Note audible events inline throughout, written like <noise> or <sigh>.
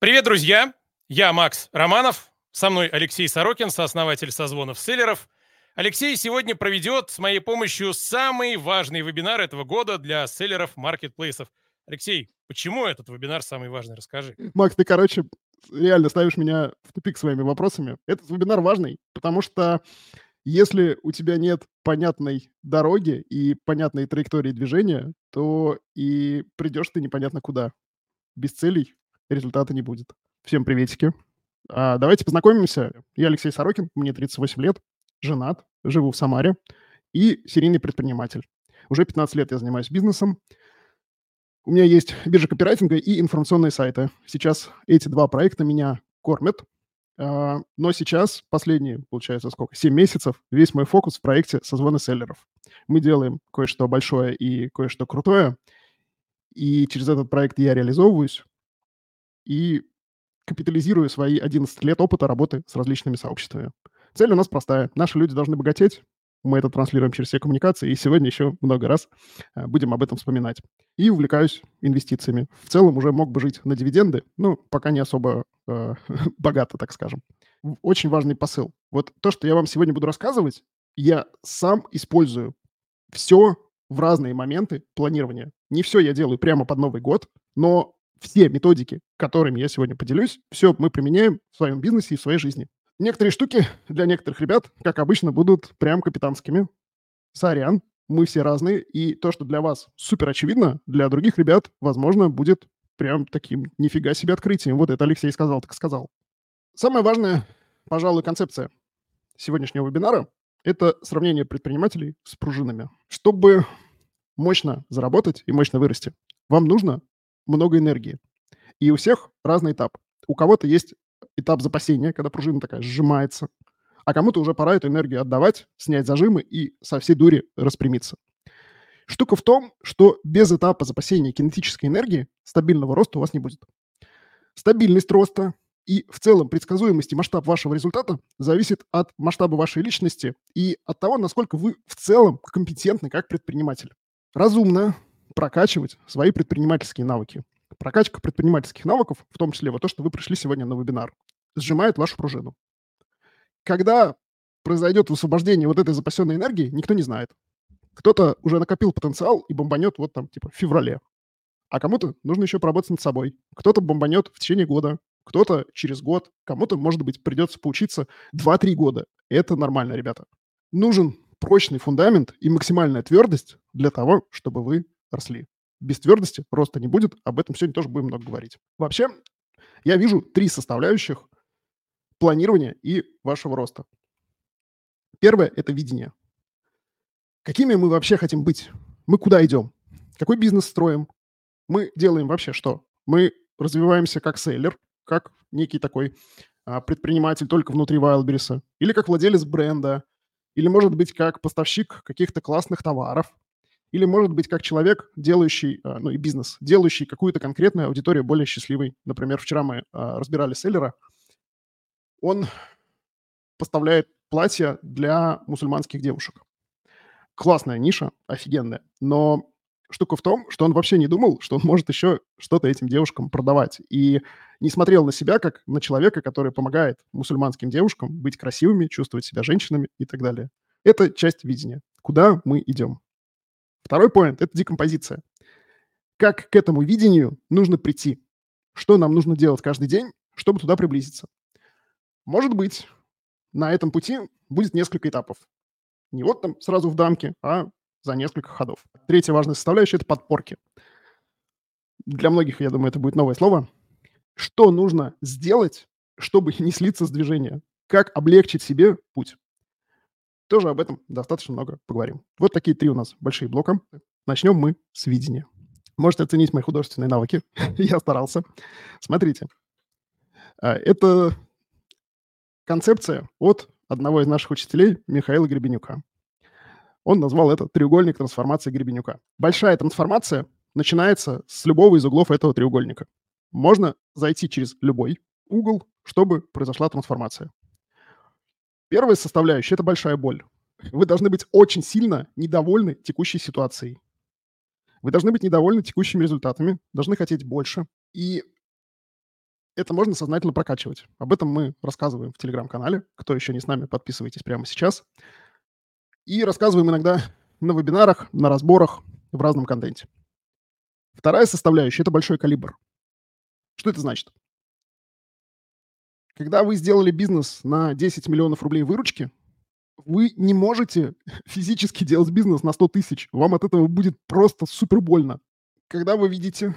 Привет, друзья! Я Макс Романов, со мной Алексей Сорокин, сооснователь созвонов селлеров. Алексей сегодня проведет с моей помощью самый важный вебинар этого года для селлеров маркетплейсов. Алексей, почему этот вебинар самый важный? Расскажи. Макс, ты, короче, реально ставишь меня в тупик своими вопросами. Этот вебинар важный, потому что если у тебя нет понятной дороги и понятной траектории движения, то и придешь ты непонятно куда. Без целей результата не будет. Всем приветики. А, давайте познакомимся. Я Алексей Сорокин, мне 38 лет, женат, живу в Самаре и серийный предприниматель. Уже 15 лет я занимаюсь бизнесом. У меня есть биржа копирайтинга и информационные сайты. Сейчас эти два проекта меня кормят. А, но сейчас, последние, получается, сколько, 7 месяцев, весь мой фокус в проекте созвона селлеров. Мы делаем кое-что большое и кое-что крутое. И через этот проект я реализовываюсь и капитализирую свои 11 лет опыта работы с различными сообществами. Цель у нас простая. Наши люди должны богатеть. Мы это транслируем через все коммуникации, и сегодня еще много раз э, будем об этом вспоминать. И увлекаюсь инвестициями. В целом уже мог бы жить на дивиденды, но пока не особо э, <laughs> богато, так скажем. Очень важный посыл. Вот то, что я вам сегодня буду рассказывать, я сам использую все в разные моменты планирования. Не все я делаю прямо под Новый год, но все методики, которыми я сегодня поделюсь, все мы применяем в своем бизнесе и в своей жизни. Некоторые штуки для некоторых ребят, как обычно, будут прям капитанскими. Сорян, мы все разные, и то, что для вас супер очевидно, для других ребят, возможно, будет прям таким нифига себе открытием. Вот это Алексей сказал, так сказал. Самая важная, пожалуй, концепция сегодняшнего вебинара – это сравнение предпринимателей с пружинами. Чтобы мощно заработать и мощно вырасти, вам нужно много энергии. И у всех разный этап. У кого-то есть этап запасения, когда пружина такая сжимается, а кому-то уже пора эту энергию отдавать, снять зажимы и со всей дури распрямиться. Штука в том, что без этапа запасения кинетической энергии стабильного роста у вас не будет. Стабильность роста и в целом предсказуемость и масштаб вашего результата зависит от масштаба вашей личности и от того, насколько вы в целом компетентны как предприниматель. Разумно прокачивать свои предпринимательские навыки. Прокачка предпринимательских навыков, в том числе вот то, что вы пришли сегодня на вебинар, сжимает вашу пружину. Когда произойдет высвобождение вот этой запасенной энергии, никто не знает. Кто-то уже накопил потенциал и бомбанет вот там типа в феврале. А кому-то нужно еще поработать над собой. Кто-то бомбанет в течение года, кто-то через год, кому-то, может быть, придется поучиться 2-3 года. Это нормально, ребята. Нужен прочный фундамент и максимальная твердость для того, чтобы вы росли. Без твердости роста не будет. Об этом сегодня тоже будем много говорить. Вообще, я вижу три составляющих планирования и вашего роста. Первое – это видение. Какими мы вообще хотим быть? Мы куда идем? Какой бизнес строим? Мы делаем вообще что? Мы развиваемся как сейлер, как некий такой а, предприниматель только внутри Wildberries, или как владелец бренда, или, может быть, как поставщик каких-то классных товаров, или, может быть, как человек, делающий, а, ну и бизнес, делающий какую-то конкретную аудиторию более счастливой. Например, вчера мы а, разбирали селлера. Он поставляет платья для мусульманских девушек. Классная ниша, офигенная. Но штука в том, что он вообще не думал, что он может еще что-то этим девушкам продавать. И не смотрел на себя как на человека, который помогает мусульманским девушкам быть красивыми, чувствовать себя женщинами и так далее. Это часть видения. Куда мы идем? Второй поинт – это декомпозиция. Как к этому видению нужно прийти? Что нам нужно делать каждый день, чтобы туда приблизиться? Может быть, на этом пути будет несколько этапов. Не вот там сразу в дамке, а за несколько ходов. Третья важная составляющая – это подпорки. Для многих, я думаю, это будет новое слово. Что нужно сделать, чтобы не слиться с движения? Как облегчить себе путь? Тоже об этом достаточно много поговорим. Вот такие три у нас большие блока. Начнем мы с видения. Можете оценить мои художественные навыки. <laughs> Я старался. Смотрите. А, это концепция от одного из наших учителей Михаила Гребенюка. Он назвал это треугольник трансформации Гребенюка. Большая трансформация начинается с любого из углов этого треугольника. Можно зайти через любой угол, чтобы произошла трансформация. Первая составляющая – это большая боль. Вы должны быть очень сильно недовольны текущей ситуацией. Вы должны быть недовольны текущими результатами, должны хотеть больше. И это можно сознательно прокачивать. Об этом мы рассказываем в Телеграм-канале. Кто еще не с нами, подписывайтесь прямо сейчас. И рассказываем иногда <laughs> на вебинарах, на разборах, в разном контенте. Вторая составляющая – это большой калибр. Что это значит? Когда вы сделали бизнес на 10 миллионов рублей выручки, вы не можете <laughs> физически делать бизнес на 100 тысяч. Вам от этого будет просто супер больно. Когда вы видите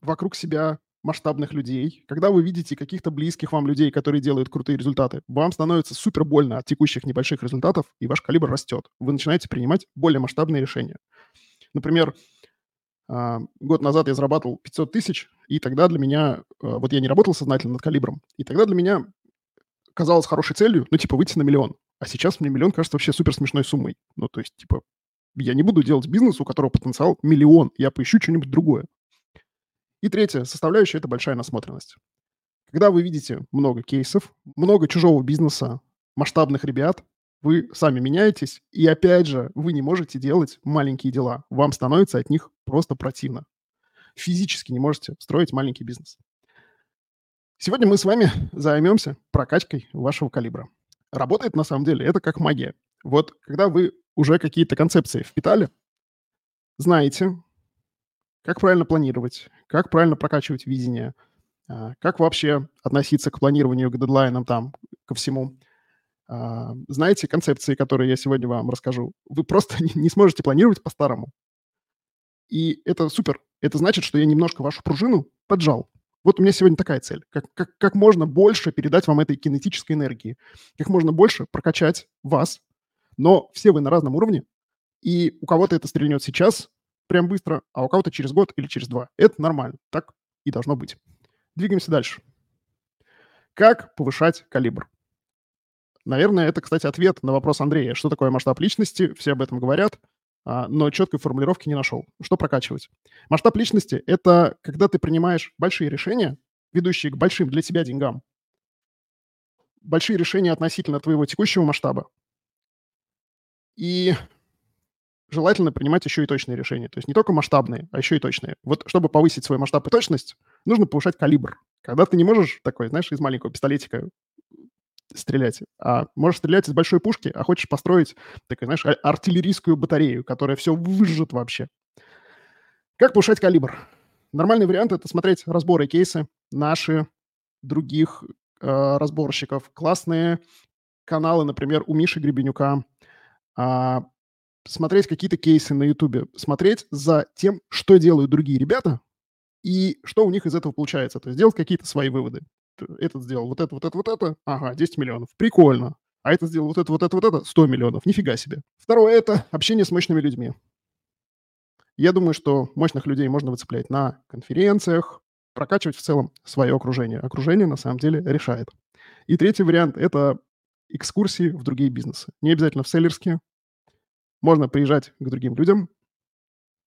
вокруг себя масштабных людей, когда вы видите каких-то близких вам людей, которые делают крутые результаты, вам становится супер больно от текущих небольших результатов, и ваш калибр растет. Вы начинаете принимать более масштабные решения. Например, а, год назад я зарабатывал 500 тысяч, и тогда для меня, а, вот я не работал сознательно над калибром, и тогда для меня казалось хорошей целью, ну, типа, выйти на миллион. А сейчас мне миллион кажется вообще супер смешной суммой. Ну, то есть, типа, я не буду делать бизнес, у которого потенциал миллион. Я поищу что-нибудь другое. И третья составляющая – это большая насмотренность. Когда вы видите много кейсов, много чужого бизнеса, масштабных ребят, вы сами меняетесь, и опять же, вы не можете делать маленькие дела. Вам становится от них просто противно. Физически не можете строить маленький бизнес. Сегодня мы с вами займемся прокачкой вашего калибра. Работает на самом деле это как магия. Вот когда вы уже какие-то концепции впитали, знаете, как правильно планировать, как правильно прокачивать видение, а, как вообще относиться к планированию, к дедлайнам, там, ко всему. А, знаете концепции, которые я сегодня вам расскажу, вы просто <laughs> не сможете планировать по-старому. И это супер. Это значит, что я немножко вашу пружину поджал. Вот у меня сегодня такая цель. Как, как, как можно больше передать вам этой кинетической энергии. Как можно больше прокачать вас. Но все вы на разном уровне. И у кого-то это стрельнет сейчас, прям быстро, а у кого-то через год или через два. Это нормально. Так и должно быть. Двигаемся дальше. Как повышать калибр? Наверное, это, кстати, ответ на вопрос Андрея. Что такое масштаб личности? Все об этом говорят, но четкой формулировки не нашел. Что прокачивать? Масштаб личности – это когда ты принимаешь большие решения, ведущие к большим для тебя деньгам. Большие решения относительно твоего текущего масштаба. И желательно принимать еще и точные решения. То есть не только масштабные, а еще и точные. Вот чтобы повысить свой масштаб и точность, нужно повышать калибр. Когда ты не можешь такой, знаешь, из маленького пистолетика стрелять, а можешь стрелять из большой пушки, а хочешь построить, такой, знаешь, а, артиллерийскую батарею, которая все выжжет вообще. Как повышать калибр? Нормальный вариант – это смотреть разборы кейсы, наши, других э, разборщиков. Классные каналы, например, у Миши Гребенюка, а, смотреть какие-то кейсы на Ютубе, смотреть за тем, что делают другие ребята и что у них из этого получается. То есть делать какие-то свои выводы. Этот сделал вот это, вот это, вот это. Ага, 10 миллионов. Прикольно. А этот сделал вот это, вот это, вот это. 100 миллионов. Нифига себе. Второе – это общение с мощными людьми. Я думаю, что мощных людей можно выцеплять на конференциях, прокачивать в целом свое окружение. Окружение на самом деле решает. И третий вариант – это экскурсии в другие бизнесы. Не обязательно в селлерские, можно приезжать к другим людям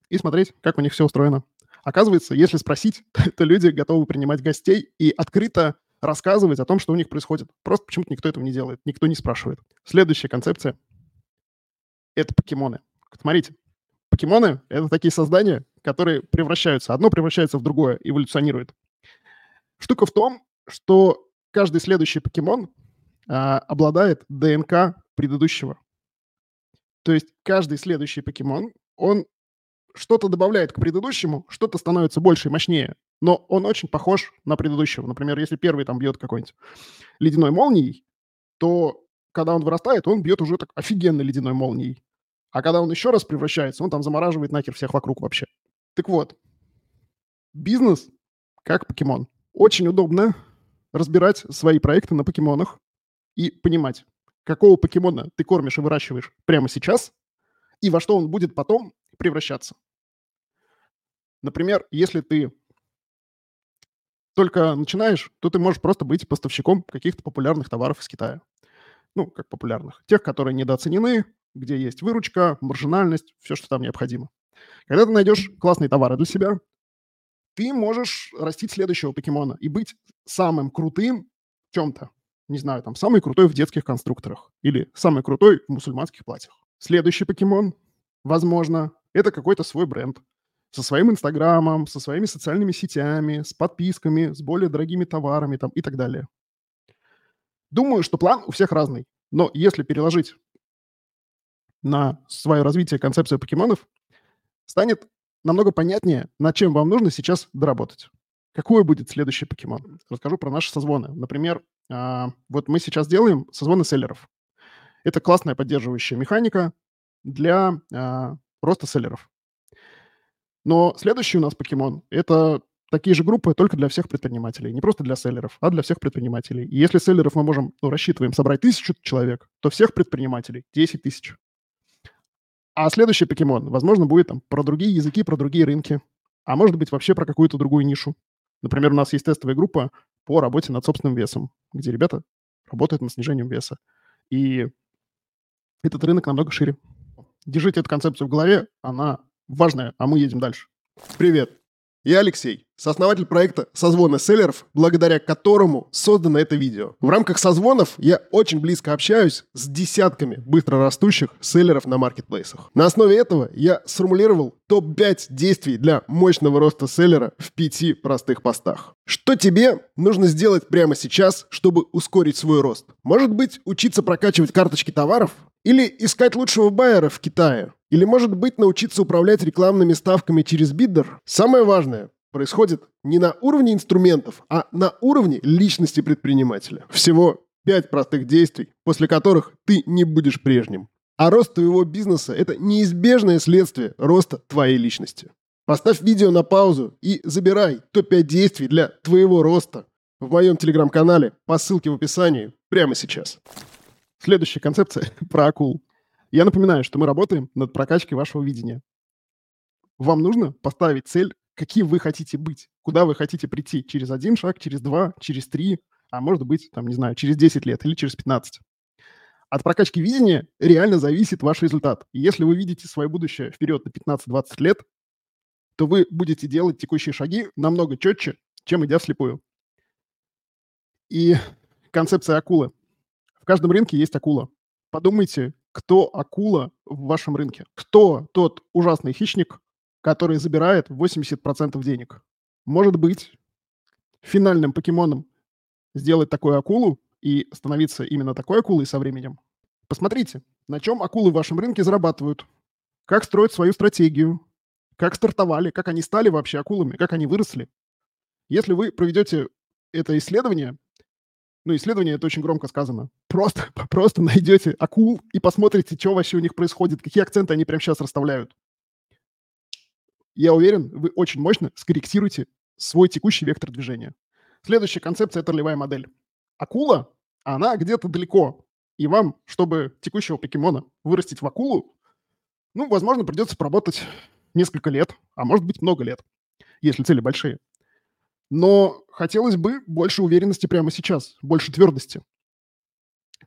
и смотреть, как у них все устроено. Оказывается, если спросить, <laughs> то люди готовы принимать гостей и открыто рассказывать о том, что у них происходит. Просто почему-то никто этого не делает, никто не спрашивает. Следующая концепция – это покемоны. Смотрите, покемоны – это такие создания, которые превращаются, одно превращается в другое, эволюционирует. Штука в том, что каждый следующий покемон а, обладает ДНК предыдущего. То есть каждый следующий покемон, он что-то добавляет к предыдущему, что-то становится больше и мощнее, но он очень похож на предыдущего. Например, если первый там бьет какой-нибудь ледяной молнией, то когда он вырастает, он бьет уже так офигенно ледяной молнией. А когда он еще раз превращается, он там замораживает нахер всех вокруг вообще. Так вот, бизнес как покемон. Очень удобно разбирать свои проекты на покемонах и понимать, какого покемона ты кормишь и выращиваешь прямо сейчас, и во что он будет потом превращаться. Например, если ты только начинаешь, то ты можешь просто быть поставщиком каких-то популярных товаров из Китая. Ну, как популярных. Тех, которые недооценены, где есть выручка, маржинальность, все, что там необходимо. Когда ты найдешь классные товары для себя, ты можешь растить следующего покемона и быть самым крутым в чем-то не знаю, там, самый крутой в детских конструкторах или самый крутой в мусульманских платьях. Следующий покемон, возможно, это какой-то свой бренд. со своим Инстаграмом, со своими социальными сетями, с подписками, с более дорогими товарами там и так далее. Думаю, что план у всех разный. Но если переложить на свое развитие концепцию покемонов, станет намного понятнее, над чем вам нужно сейчас доработать. Какой будет следующий покемон? Расскажу про наши созвоны. Например, а, вот мы сейчас делаем созвоны селлеров. Это классная поддерживающая механика для роста селлеров. Но следующий у нас покемон – это такие же группы только для всех предпринимателей. Не просто для селлеров, а для всех предпринимателей. И если селлеров мы можем, ну, рассчитываем собрать тысячу человек, то всех предпринимателей – 10 тысяч. А следующий покемон, возможно, будет там про другие языки, про другие рынки. А может быть, вообще про какую-то другую нишу. Например, у нас есть тестовая группа по работе над собственным весом, где ребята работают над снижением веса. И этот рынок намного шире. Держите эту концепцию в голове, она важная, а мы едем дальше. Привет, я Алексей, сооснователь проекта «Созвоны селлеров», благодаря которому создано это видео. В рамках созвонов я очень близко общаюсь с десятками быстрорастущих селлеров на маркетплейсах. На основе этого я сформулировал топ-5 действий для мощного роста селлера в пяти простых постах. Что тебе нужно сделать прямо сейчас, чтобы ускорить свой рост? Может быть, учиться прокачивать карточки товаров? Или искать лучшего байера в Китае? Или, может быть, научиться управлять рекламными ставками через биддер? Самое важное происходит не на уровне инструментов, а на уровне личности предпринимателя. Всего пять простых действий, после которых ты не будешь прежним. А рост твоего бизнеса – это неизбежное следствие роста твоей личности. Поставь видео на паузу и забирай топ-5 действий для твоего роста в моем телеграм-канале по ссылке в описании прямо сейчас. Следующая концепция <laughs> про акул. Я напоминаю, что мы работаем над прокачкой вашего видения. Вам нужно поставить цель, каким вы хотите быть, куда вы хотите прийти через один шаг, через два, через три, а может быть, там, не знаю, через 10 лет или через 15. От прокачки видения реально зависит ваш результат. И если вы видите свое будущее вперед на 15-20 лет, то вы будете делать текущие шаги намного четче, чем идя вслепую. И концепция акулы. В каждом рынке есть акула. Подумайте, кто акула в вашем рынке? Кто тот ужасный хищник, который забирает 80% денег? Может быть, финальным покемоном сделать такую акулу и становиться именно такой акулой со временем? Посмотрите, на чем акулы в вашем рынке зарабатывают, как строят свою стратегию, как стартовали, как они стали вообще акулами, как они выросли. Если вы проведете это исследование, ну, исследование это очень громко сказано. Просто, <laughs> просто найдете акул и посмотрите, что вообще у них происходит, какие акценты они прямо сейчас расставляют. Я уверен, вы очень мощно скорректируете свой текущий вектор движения. Следующая концепция – это ролевая модель. Акула, она где-то далеко. И вам, чтобы текущего покемона вырастить в акулу, ну, возможно, придется поработать несколько лет, а может быть, много лет, если цели большие. Но хотелось бы больше уверенности прямо сейчас, больше твердости.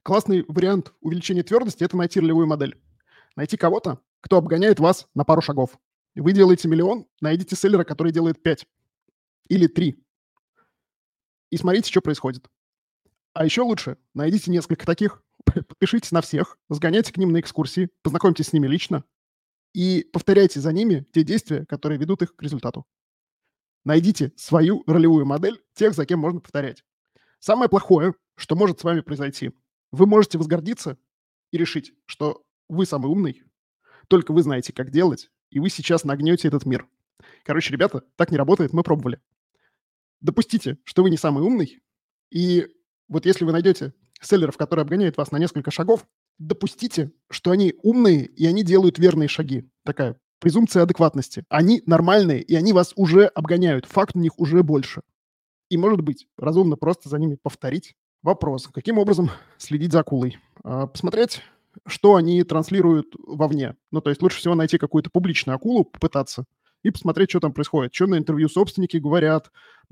Классный вариант увеличения твердости – это найти ролевую модель. Найти кого-то, кто обгоняет вас на пару шагов. Вы делаете миллион, найдите селлера, который делает 5 или 3. И смотрите, что происходит. А еще лучше, найдите несколько таких, <laughs> подпишитесь на всех, сгоняйте к ним на экскурсии, познакомьтесь с ними лично и повторяйте за ними те действия, которые ведут их к результату. Найдите свою ролевую модель тех, за кем можно повторять. Самое плохое, что может с вами произойти, вы можете возгордиться и решить, что вы самый умный, только вы знаете, как делать, и вы сейчас нагнете этот мир. Короче, ребята, так не работает, мы пробовали. Допустите, что вы не самый умный, и вот если вы найдете селлеров, которые обгоняют вас на несколько шагов, допустите, что они умные, и они делают верные шаги. Такая презумпция адекватности. Они нормальные, и они вас уже обгоняют. Факт у них уже больше. И, может быть, разумно просто за ними повторить. Вопрос, каким образом следить за акулой? А, посмотреть, что они транслируют вовне. Ну, то есть лучше всего найти какую-то публичную акулу, попытаться, и посмотреть, что там происходит, что на интервью собственники говорят,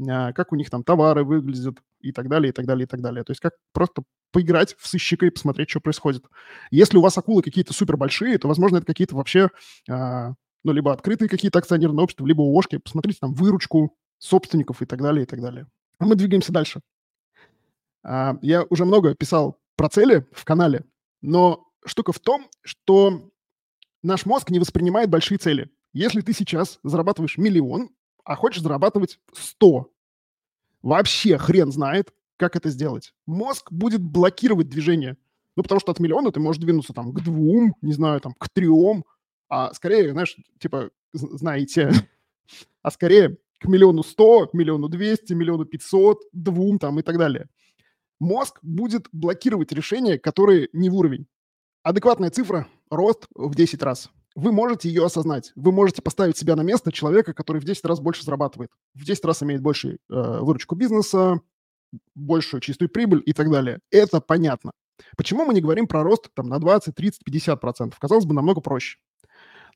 а, как у них там товары выглядят и так далее, и так далее, и так далее. То есть как просто поиграть в сыщика и посмотреть, что происходит. Если у вас акулы какие-то супер большие, то, возможно, это какие-то вообще а, ну, либо открытые какие-то акционерные общества, либо ООшки. Посмотрите там выручку собственников и так далее, и так далее. А мы двигаемся дальше. А, я уже много писал про цели в канале, но штука в том, что наш мозг не воспринимает большие цели. Если ты сейчас зарабатываешь миллион, а хочешь зарабатывать 100, вообще хрен знает, как это сделать. Мозг будет блокировать движение. Ну, потому что от миллиона ты можешь двинуться там к двум, не знаю, там к трем, а скорее, знаешь, типа, знаете, <laughs> а скорее к миллиону сто, миллиону двести, миллиону пятьсот, двум там и так далее. Мозг будет блокировать решения, которые не в уровень. Адекватная цифра – рост в 10 раз. Вы можете ее осознать. Вы можете поставить себя на место человека, который в 10 раз больше зарабатывает, в 10 раз имеет большую э, выручку бизнеса, большую чистую прибыль и так далее. Это понятно. Почему мы не говорим про рост там, на 20, 30, 50 процентов? Казалось бы, намного проще.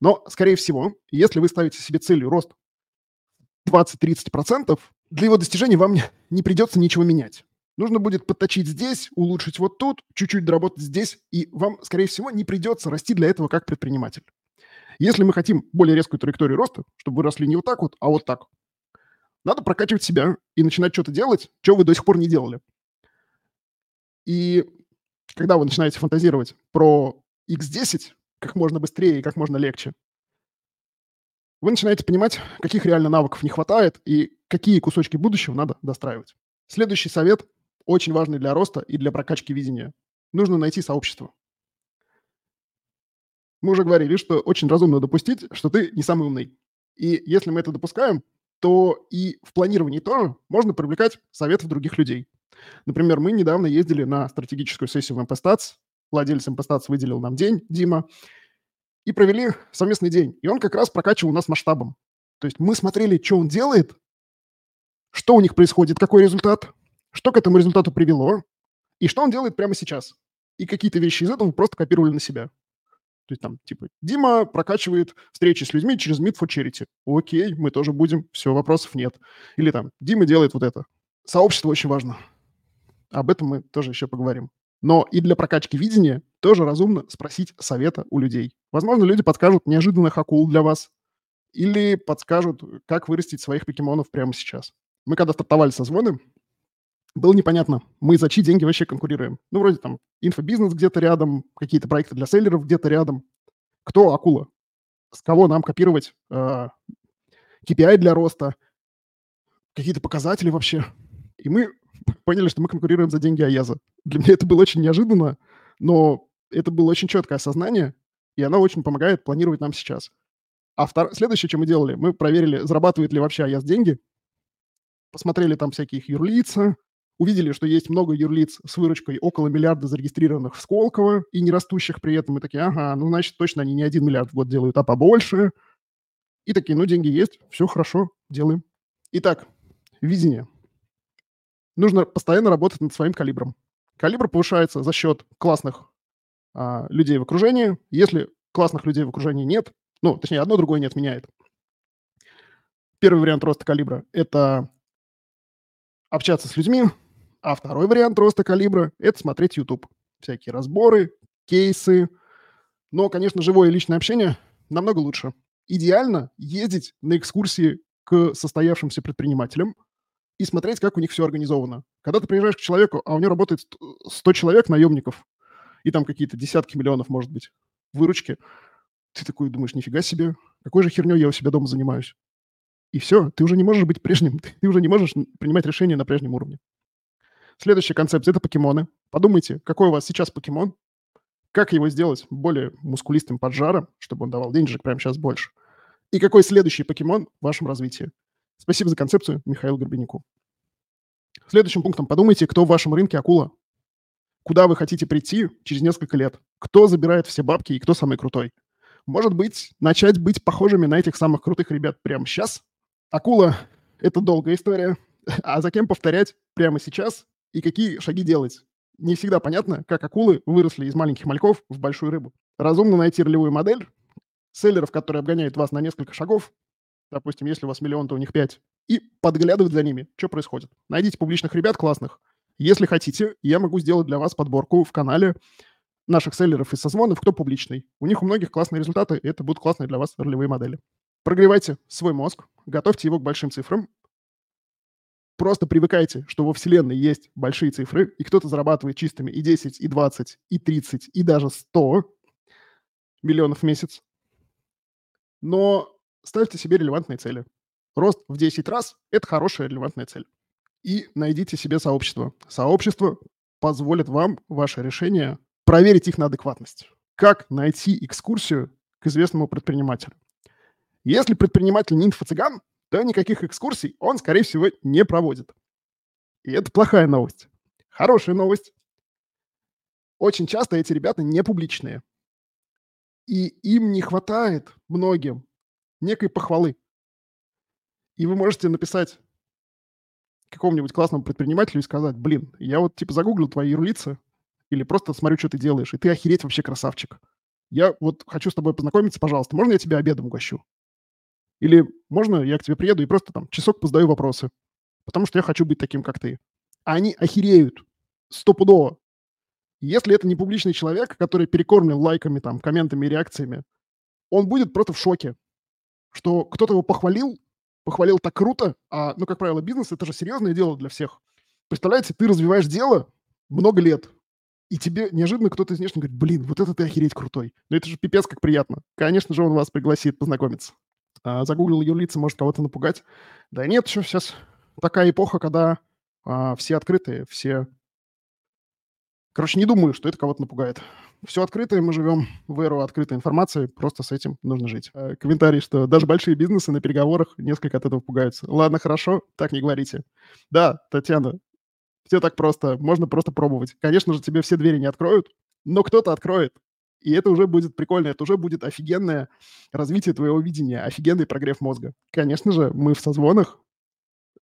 Но, скорее всего, если вы ставите себе целью рост 20-30 процентов, для его достижения вам не, придется ничего менять. Нужно будет подточить здесь, улучшить вот тут, чуть-чуть доработать здесь, и вам, скорее всего, не придется расти для этого как предприниматель. Если мы хотим более резкую траекторию роста, чтобы вы росли не вот так вот, а вот так, надо прокачивать себя и начинать что-то делать, что вы до сих пор не делали. И когда вы начинаете фантазировать про X10 как можно быстрее и как можно легче, вы начинаете понимать, каких реально навыков не хватает и какие кусочки будущего надо достраивать. Следующий совет, очень важный для роста и для прокачки видения. Нужно найти сообщество. Мы уже говорили, что очень разумно допустить, что ты не самый умный. И если мы это допускаем, то и в планировании тоже можно привлекать советов других людей. Например, мы недавно ездили на стратегическую сессию в МПСТАЦ, владелец МПСТАЦ выделил нам день, Дима, и провели совместный день. И он как раз прокачивал нас масштабом. То есть мы смотрели, что он делает, что у них происходит, какой результат, что к этому результату привело, и что он делает прямо сейчас. И какие-то вещи из этого просто копировали на себя. То есть там, типа, Дима прокачивает встречи с людьми через Meet for Charity. Окей, мы тоже будем, все, вопросов нет. Или там, Дима делает вот это. Сообщество очень важно. Об этом мы тоже еще поговорим. Но и для прокачки видения тоже разумно спросить совета у людей. Возможно, люди подскажут неожиданных акул для вас или подскажут, как вырастить своих покемонов прямо сейчас. Мы когда стартовали со звоны, было непонятно, мы за чьи деньги вообще конкурируем. Ну, вроде там инфобизнес где-то рядом, какие-то проекты для селлеров где-то рядом. Кто акула? С кого нам копировать э, а, KPI для роста? Какие-то показатели вообще? И мы <laughs> поняли, что мы конкурируем за деньги Аяза. Для меня это было очень неожиданно, но это было очень четкое осознание, и оно очень помогает планировать нам сейчас. А втор... следующее, что мы делали, мы проверили, зарабатывает ли вообще Аяз деньги, посмотрели там всякие их юрлица, увидели, что есть много юрлиц с выручкой около миллиарда зарегистрированных в Сколково и не растущих при этом. Мы такие, ага, ну, значит, точно они не один миллиард в год делают, а побольше. И такие, ну, деньги есть, все хорошо, делаем. Итак, видение. Нужно постоянно работать над своим калибром. Калибр повышается за счет классных а, людей в окружении. Если классных людей в окружении нет, ну, точнее, одно другое не отменяет. Первый вариант роста калибра – это общаться с людьми, а второй вариант роста калибра – это смотреть YouTube. Всякие разборы, кейсы. Но, конечно, живое личное общение намного лучше. Идеально ездить на экскурсии к состоявшимся предпринимателям и смотреть, как у них все организовано. Когда ты приезжаешь к человеку, а у него работает 100 человек, наемников, и там какие-то десятки миллионов, может быть, выручки, ты такой думаешь, нифига себе, какой же херней я у себя дома занимаюсь. И все, ты уже не можешь быть прежним, <laughs> ты уже не можешь принимать решения на прежнем уровне. Следующая концепция – это покемоны. Подумайте, какой у вас сейчас покемон, как его сделать более мускулистым поджаром, чтобы он давал денежек прямо сейчас больше. И какой следующий покемон в вашем развитии. Спасибо за концепцию Михаилу Горбиняку. Следующим пунктом подумайте, кто в вашем рынке акула. Куда вы хотите прийти через несколько лет. Кто забирает все бабки и кто самый крутой. Может быть, начать быть похожими на этих самых крутых ребят прямо сейчас. Акула – это долгая история. А за кем повторять прямо сейчас и какие шаги делать. Не всегда понятно, как акулы выросли из маленьких мальков в большую рыбу. Разумно найти ролевую модель, селлеров, которые обгоняют вас на несколько шагов, допустим, если у вас миллион, то у них пять, и подглядывать за ними, что происходит. Найдите публичных ребят классных. Если хотите, я могу сделать для вас подборку в канале наших селлеров и созвонов, кто публичный. У них у многих классные результаты, и это будут классные для вас ролевые модели. Прогревайте свой мозг, готовьте его к большим цифрам, Просто привыкайте, что во Вселенной есть большие цифры, и кто-то зарабатывает чистыми и 10, и 20, и 30, и даже 100 миллионов в месяц. Но ставьте себе релевантные цели. Рост в 10 раз – это хорошая релевантная цель. И найдите себе сообщество. Сообщество позволит вам ваше решение проверить их на адекватность. Как найти экскурсию к известному предпринимателю? Если предприниматель не инфо-цыган, то никаких экскурсий он, скорее всего, не проводит. И это плохая новость. Хорошая новость. Очень часто эти ребята не публичные. И им не хватает многим некой похвалы. И вы можете написать какому-нибудь классному предпринимателю и сказать, блин, я вот типа загуглил твои юрлицы или просто смотрю, что ты делаешь, и ты охереть вообще красавчик. Я вот хочу с тобой познакомиться, пожалуйста, можно я тебя обедом угощу? Или можно я к тебе приеду и просто там часок позадаю вопросы, потому что я хочу быть таким, как ты. А они охереют стопудово. Если это не публичный человек, который перекормлен лайками, там, комментами и реакциями, он будет просто в шоке, что кто-то его похвалил, похвалил так круто, а, ну, как правило, бизнес – это же серьезное дело для всех. Представляете, ты развиваешь дело много лет, и тебе неожиданно кто-то из внешних говорит, блин, вот это ты охереть крутой. Ну, это же пипец как приятно. Конечно же, он вас пригласит познакомиться. А, загуглил юрлица, может кого-то напугать. Да нет, еще сейчас такая эпоха, когда а, все открытые, все... Короче, не думаю, что это кого-то напугает. Все открытое, мы живем в эру открытой информации, просто с этим нужно жить. А, комментарий, что даже большие бизнесы на переговорах несколько от этого пугаются. Ладно, хорошо, так не говорите. Да, Татьяна, все так просто, можно просто пробовать. Конечно же, тебе все двери не откроют, но кто-то откроет. И это уже будет прикольно, это уже будет офигенное развитие твоего видения, офигенный прогрев мозга. Конечно же, мы в созвонах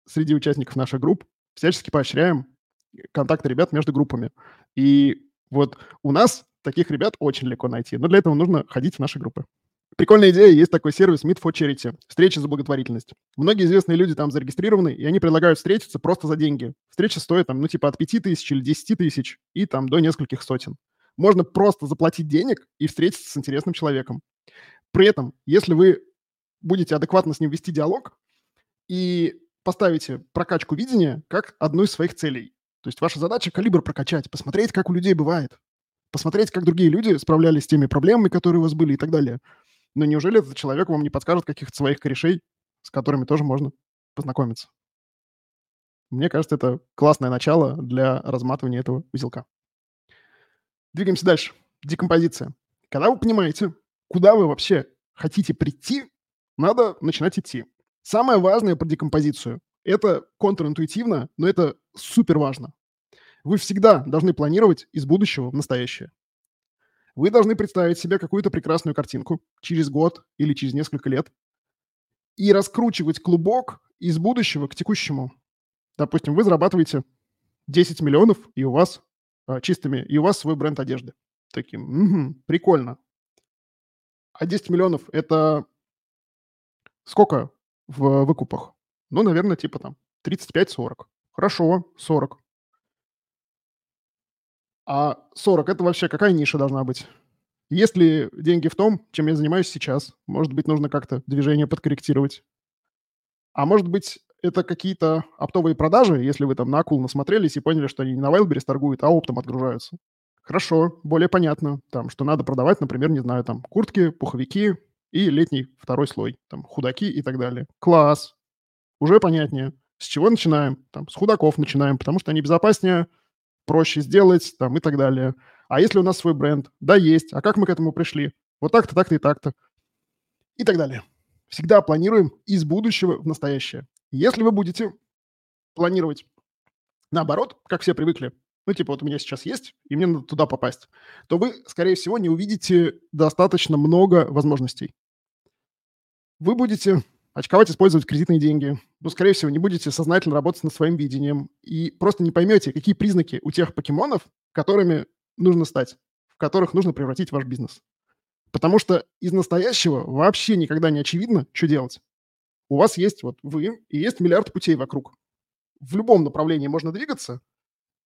среди участников наших групп всячески поощряем контакты ребят между группами. И вот у нас таких ребят очень легко найти, но для этого нужно ходить в наши группы. Прикольная идея, есть такой сервис Meet for Charity, встреча за благотворительность. Многие известные люди там зарегистрированы, и они предлагают встретиться просто за деньги. Встреча стоит там, ну, типа от 5 тысяч или 10 тысяч, и там до нескольких сотен. Можно просто заплатить денег и встретиться с интересным человеком. При этом, если вы будете адекватно с ним вести диалог и поставите прокачку видения как одну из своих целей. То есть ваша задача калибр прокачать, посмотреть, как у людей бывает, посмотреть, как другие люди справлялись с теми проблемами, которые у вас были и так далее. Но неужели этот человек вам не подскажет каких-то своих корешей, с которыми тоже можно познакомиться? Мне кажется, это классное начало для разматывания этого узелка. Двигаемся дальше. Декомпозиция. Когда вы понимаете, куда вы вообще хотите прийти, надо начинать идти. Самое важное про декомпозицию – это контринтуитивно, но это супер важно. Вы всегда должны планировать из будущего в настоящее. Вы должны представить себе какую-то прекрасную картинку через год или через несколько лет и раскручивать клубок из будущего к текущему. Допустим, вы зарабатываете 10 миллионов, и у вас чистыми, и у вас свой бренд одежды. Таким, угу, прикольно. А 10 миллионов – это сколько в выкупах? Ну, наверное, типа там 35-40. Хорошо, 40. А 40 – это вообще какая ниша должна быть? Есть ли деньги в том, чем я занимаюсь сейчас? Может быть, нужно как-то движение подкорректировать? А может быть, это какие-то оптовые продажи, если вы там на акул насмотрелись и поняли, что они не на Wildberries торгуют, а оптом отгружаются? Хорошо, более понятно, там, что надо продавать, например, не знаю, там, куртки, пуховики и летний второй слой, там, худаки и так далее. Класс, уже понятнее. С чего начинаем? Там, с худаков начинаем, потому что они безопаснее, проще сделать там, и так далее. А если у нас свой бренд? Да, есть. А как мы к этому пришли? Вот так-то, так-то и так-то. И так далее. Всегда планируем из будущего в настоящее. Если вы будете планировать наоборот, как все привыкли, ну, типа, вот у меня сейчас есть, и мне надо туда попасть, то вы, скорее всего, не увидите достаточно много возможностей. Вы будете очковать, использовать кредитные деньги. Ну, скорее всего, не будете сознательно работать над своим видением и просто не поймете, какие признаки у тех покемонов, которыми нужно стать, в которых нужно превратить ваш бизнес. Потому что из настоящего вообще никогда не очевидно, что делать. У вас есть вот вы, и есть миллиард путей вокруг. В любом направлении можно двигаться,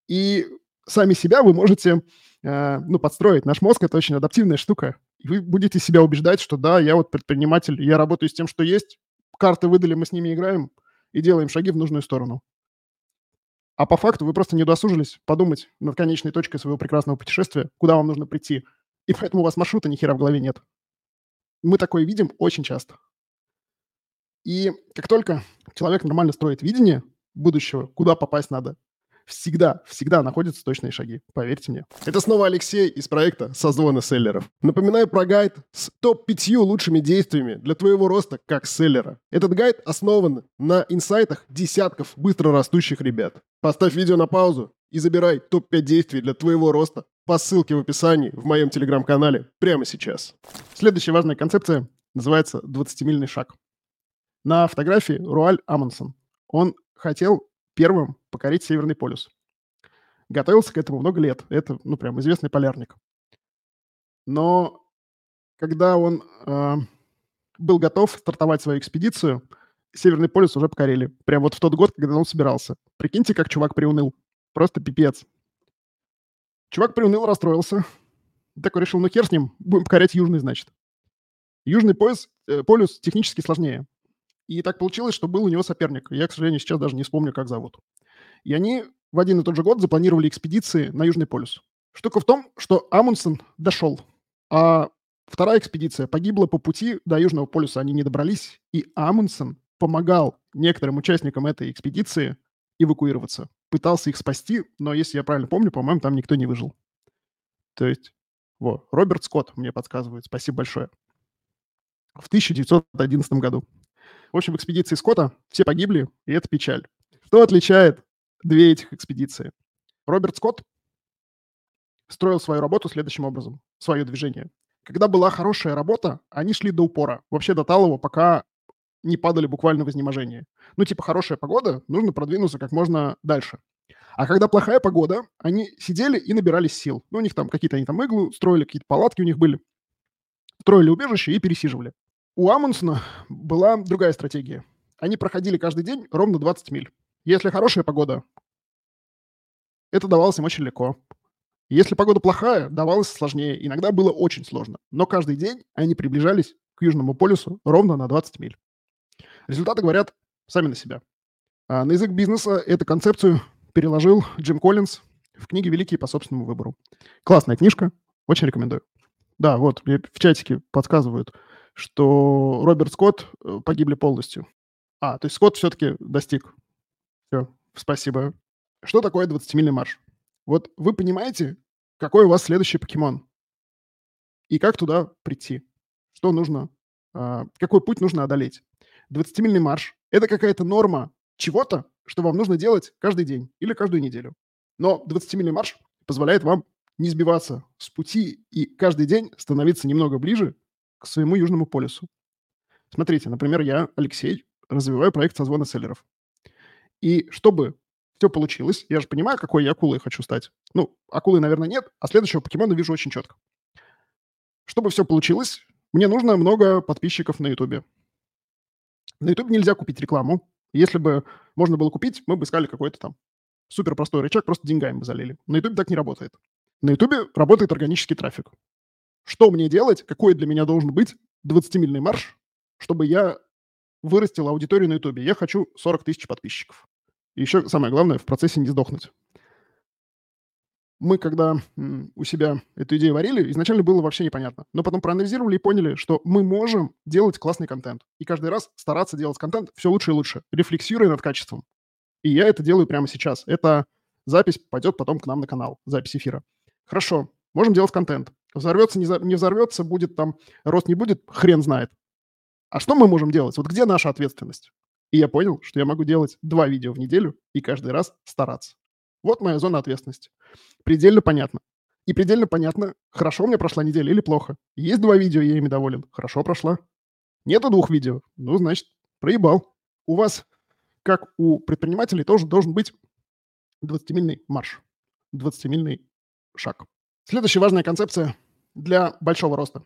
и сами себя вы можете э, ну, подстроить. Наш мозг – это очень адаптивная штука. И вы будете себя убеждать, что да, я вот предприниматель, я работаю с тем, что есть, карты выдали, мы с ними играем и делаем шаги в нужную сторону. А по факту вы просто не досужились подумать над конечной точкой своего прекрасного путешествия, куда вам нужно прийти. И поэтому у вас маршрута ни хера в голове нет. Мы такое видим очень часто. И как только человек нормально строит видение будущего, куда попасть надо, всегда, всегда находятся точные шаги. Поверьте мне. Это снова Алексей из проекта «Созвоны селлеров». Напоминаю про гайд с топ-5 лучшими действиями для твоего роста как селлера. Этот гайд основан на инсайтах десятков быстро растущих ребят. Поставь видео на паузу и забирай топ-5 действий для твоего роста по ссылке в описании в моем телеграм-канале прямо сейчас. Следующая важная концепция называется «20-мильный шаг». На фотографии Руаль Амундсен. Он хотел первым покорить Северный полюс. Готовился к этому много лет. Это, ну, прям известный полярник. Но когда он э, был готов стартовать свою экспедицию, Северный полюс уже покорили. Прям вот в тот год, когда он собирался. Прикиньте, как чувак приуныл. Просто пипец. Чувак приуныл, расстроился. Такой решил, ну хер с ним, будем покорять южный, значит. Южный пояс, э, полюс технически сложнее. И так получилось, что был у него соперник. Я, к сожалению, сейчас даже не вспомню, как зовут. И они в один и тот же год запланировали экспедиции на Южный полюс. Штука в том, что Амундсен дошел, а вторая экспедиция погибла по пути до Южного полюса. Они не добрались, и Амундсен помогал некоторым участникам этой экспедиции эвакуироваться. Пытался их спасти, но, если я правильно помню, по-моему, там никто не выжил. То есть, вот, Роберт Скотт мне подсказывает. Спасибо большое. В 1911 году. В общем, в экспедиции Скотта все погибли, и это печаль. Что отличает две этих экспедиции? Роберт Скотт строил свою работу следующим образом, свое движение. Когда была хорошая работа, они шли до упора, вообще до талого, пока не падали буквально в изнеможение. Ну, типа, хорошая погода, нужно продвинуться как можно дальше. А когда плохая погода, они сидели и набирались сил. Ну, у них там какие-то они там иглу строили, какие-то палатки у них были. Строили убежище и пересиживали. У Амундсена была другая стратегия. Они проходили каждый день ровно 20 миль. Если хорошая погода, это давалось им очень легко. Если погода плохая, давалось сложнее. Иногда было очень сложно. Но каждый день они приближались к Южному полюсу ровно на 20 миль. Результаты говорят сами на себя. А на язык бизнеса эту концепцию переложил Джим Коллинз в книге «Великие по собственному выбору». Классная книжка, очень рекомендую. Да, вот, мне в чатике подсказывают – что Роберт Скотт э, погибли полностью. А, то есть Скотт все-таки достиг. Все, спасибо. Что такое 20-мильный марш? Вот вы понимаете, какой у вас следующий покемон? И как туда прийти? Что нужно? А, какой путь нужно одолеть? 20-мильный марш – это какая-то норма чего-то, что вам нужно делать каждый день или каждую неделю. Но 20-мильный марш позволяет вам не сбиваться с пути и каждый день становиться немного ближе к своему Южному полюсу. Смотрите, например, я, Алексей, развиваю проект созвона селлеров. И чтобы все получилось, я же понимаю, какой я акулой хочу стать. Ну, акулы, наверное, нет, а следующего покемона вижу очень четко. Чтобы все получилось, мне нужно много подписчиков на Ютубе. На Ютубе нельзя купить рекламу. Если бы можно было купить, мы бы искали какой-то там супер простой рычаг, просто деньгами бы залили. На Ютубе так не работает. На Ютубе работает органический трафик. Что мне делать? Какой для меня должен быть 20-мильный марш, чтобы я вырастил аудиторию на Ютубе? Я хочу 40 тысяч подписчиков. И еще самое главное, в процессе не сдохнуть. Мы, когда у себя эту идею варили, изначально было вообще непонятно. Но потом проанализировали и поняли, что мы можем делать классный контент. И каждый раз стараться делать контент все лучше и лучше, рефлексируя над качеством. И я это делаю прямо сейчас. Это запись пойдет потом к нам на канал, запись эфира. Хорошо, можем делать контент. Взорвется, не, взорвется, будет там, рост не будет, хрен знает. А что мы можем делать? Вот где наша ответственность? И я понял, что я могу делать два видео в неделю и каждый раз стараться. Вот моя зона ответственности. Предельно понятно. И предельно понятно, хорошо у меня прошла неделя или плохо. Есть два видео, я ими доволен. Хорошо прошла. Нету двух видео. Ну, значит, проебал. У вас, как у предпринимателей, тоже должен быть 20-мильный марш. 20-мильный шаг. Следующая важная концепция для большого роста.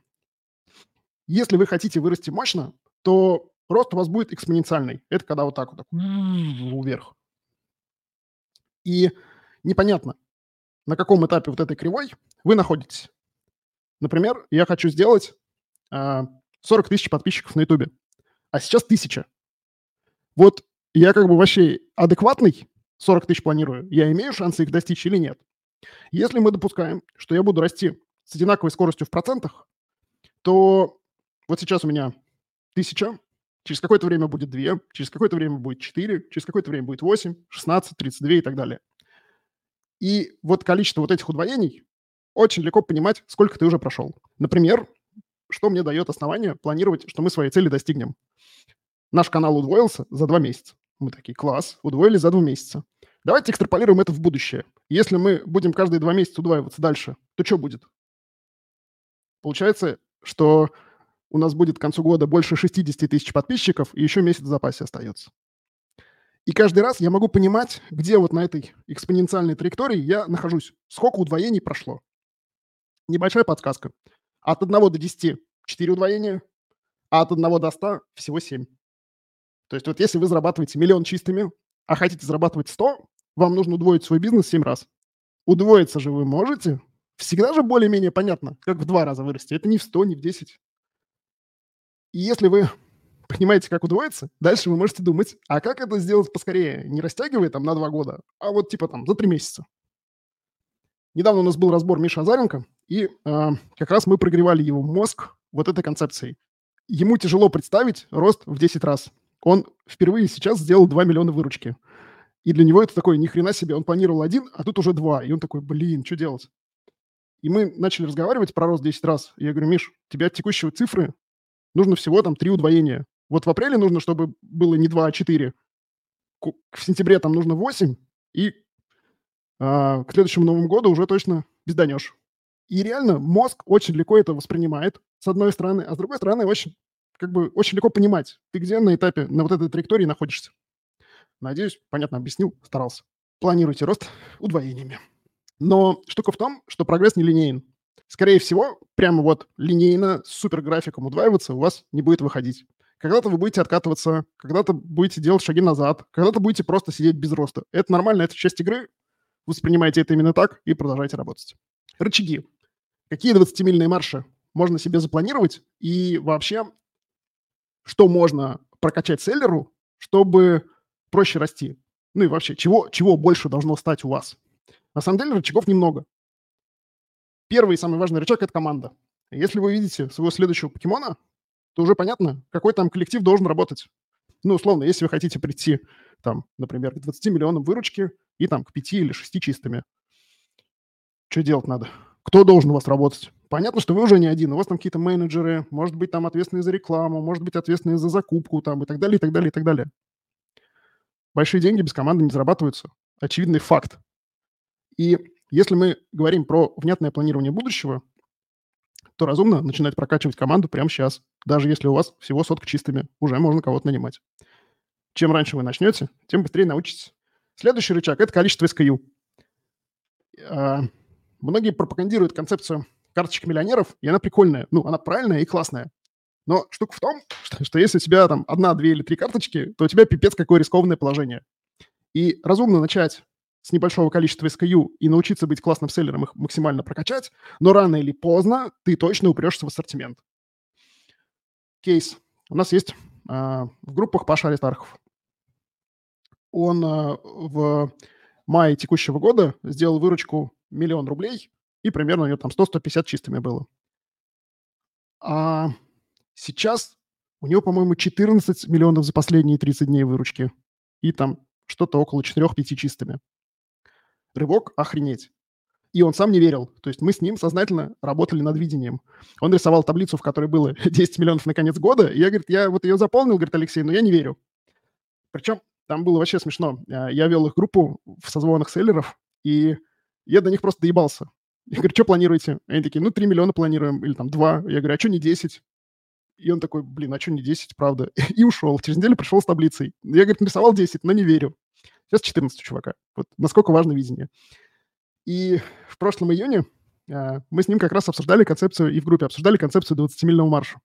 Если вы хотите вырасти мощно, то рост у вас будет экспоненциальный. Это когда вот так вот, так, вверх. И непонятно, на каком этапе вот этой кривой вы находитесь. Например, я хочу сделать э, а, 40 тысяч подписчиков на YouTube, а сейчас тысяча. Вот я как бы вообще адекватный, 40 тысяч планирую, я имею шансы их достичь или нет? Если мы допускаем, что я буду расти с одинаковой скоростью в процентах, то вот сейчас у меня 1000, Через какое-то время будет 2, через какое-то время будет 4, через какое-то время будет 8, 16, 32 и так далее. И вот количество вот этих удвоений очень легко понимать, сколько ты уже прошел. Например, что мне дает основание планировать, что мы свои цели достигнем. Наш канал удвоился за два месяца. Мы такие, класс, удвоили за два месяца. Давайте экстраполируем это в будущее. Если мы будем каждые два месяца удваиваться дальше, то что будет? Получается, что у нас будет к концу года больше 60 тысяч подписчиков, и еще месяц в запасе остается. И каждый раз я могу понимать, где вот на этой экспоненциальной траектории я нахожусь, сколько удвоений прошло. Небольшая подсказка. От 1 до 10 – 4 удвоения, а от 1 до 100 – всего 7. То есть вот если вы зарабатываете миллион чистыми, а хотите зарабатывать 100, вам нужно удвоить свой бизнес 7 раз. Удвоиться же вы можете. Всегда же более-менее понятно, как в два раза вырасти. Это не в 100, не в 10. И если вы <laughs> понимаете, как удвоиться, дальше вы можете думать, а как это сделать поскорее, не растягивая там на два года, а вот типа там за три месяца. Недавно у нас был разбор Миши Азаренко, и э, как раз мы прогревали его мозг вот этой концепцией. Ему тяжело представить рост в 10 раз. Он впервые сейчас сделал 2 миллиона выручки. И для него это такое, ни хрена себе, он планировал один, а тут уже два. И он такой, блин, что делать? И мы начали разговаривать про рост 10 раз. И я говорю, Миш, тебе от текущего цифры нужно всего там три удвоения. Вот в апреле нужно, чтобы было не 2, а 4. В сентябре там нужно 8, и а, к следующему Новому году уже точно безданешь. И реально мозг очень легко это воспринимает, с одной стороны, а с другой стороны очень, как бы, очень легко понимать, ты где на этапе, на вот этой траектории находишься. Надеюсь, понятно объяснил, старался. Планируйте рост удвоениями. Но штука в том, что прогресс не линейен. Скорее всего, прямо вот линейно с суперграфиком удваиваться у вас не будет выходить. Когда-то вы будете откатываться, когда-то будете делать шаги назад, когда-то будете просто сидеть без роста. Это нормально, это часть игры. Воспринимайте это именно так и продолжайте работать. Рычаги. Какие 20-мильные марши можно себе запланировать? И вообще, что можно прокачать селлеру, чтобы проще расти? Ну и вообще, чего, чего больше должно стать у вас? На самом деле рычагов немного. Первый и самый важный рычаг – это команда. Если вы видите своего следующего покемона, то уже понятно, какой там коллектив должен работать. Ну, условно, если вы хотите прийти, там, например, к 20 миллионам выручки и там к 5 или 6 чистыми, что делать надо? Кто должен у вас работать? Понятно, что вы уже не один, у вас там какие-то менеджеры, может быть, там ответственные за рекламу, может быть, ответственные за закупку там и так далее, и так далее, и так далее. Большие деньги без команды не зарабатываются. Очевидный факт. И если мы говорим про внятное планирование будущего, то разумно начинать прокачивать команду прямо сейчас. Даже если у вас всего сотка чистыми, уже можно кого-то нанимать. Чем раньше вы начнете, тем быстрее научитесь. Следующий рычаг – это количество SKU. А, многие пропагандируют концепцию карточек миллионеров, и она прикольная. Ну, она правильная и классная. Но штука в том, что, что если у тебя там одна, две или три карточки, то у тебя пипец какое рискованное положение. И разумно начать с небольшого количества SKU и научиться быть классным селлером, их максимально прокачать, но рано или поздно ты точно упрешься в ассортимент. Кейс. У нас есть э, в группах Паша Аристархов. Он э, в мае текущего года сделал выручку миллион рублей, и примерно у него там 100-150 чистыми было. А сейчас у него, по-моему, 14 миллионов за последние 30 дней выручки. И там что-то около 4-5 чистыми рывок охренеть. И он сам не верил. То есть мы с ним сознательно работали над видением. Он рисовал таблицу, в которой было <laughs> 10 миллионов на конец года. И я, говорит, я вот ее заполнил, говорит Алексей, но я не верю. Причем там было вообще смешно. А, я вел их группу в созвонах селлеров, и я до них просто доебался. Я говорю, что планируете? Они такие, ну, 3 миллиона планируем, или там 2. Я говорю, а что не 10? И он такой, блин, а что не 10, правда? <laughs> И ушел. Через неделю пришел с таблицей. Я, говорит, нарисовал 10, но не верю. Сейчас 14 у чувака. Вот насколько важно видение. И в прошлом июне э, мы с ним как раз обсуждали концепцию, и в группе обсуждали концепцию 20-мильного марша.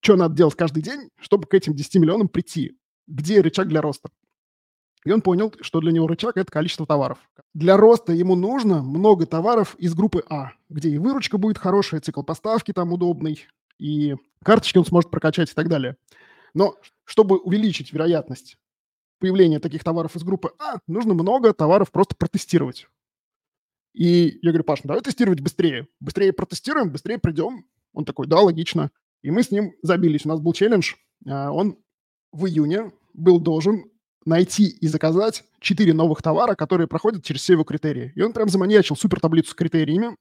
Что надо делать каждый день, чтобы к этим 10 миллионам прийти? Где рычаг для роста? И он понял, что для него рычаг – это количество товаров. Для роста ему нужно много товаров из группы А, где и выручка будет хорошая, цикл поставки там удобный, и карточки он сможет прокачать и так далее. Но чтобы увеличить вероятность появления таких товаров из группы А, нужно много товаров просто протестировать. И я говорю, Паш, ну давай тестировать быстрее. Быстрее протестируем, быстрее придем. Он такой, да, логично. И мы с ним забились. У нас был челлендж а, он в июне был должен найти и заказать 4 новых товара, которые проходят через все его критерии. И он прям заманьячил супер таблицу с критериями.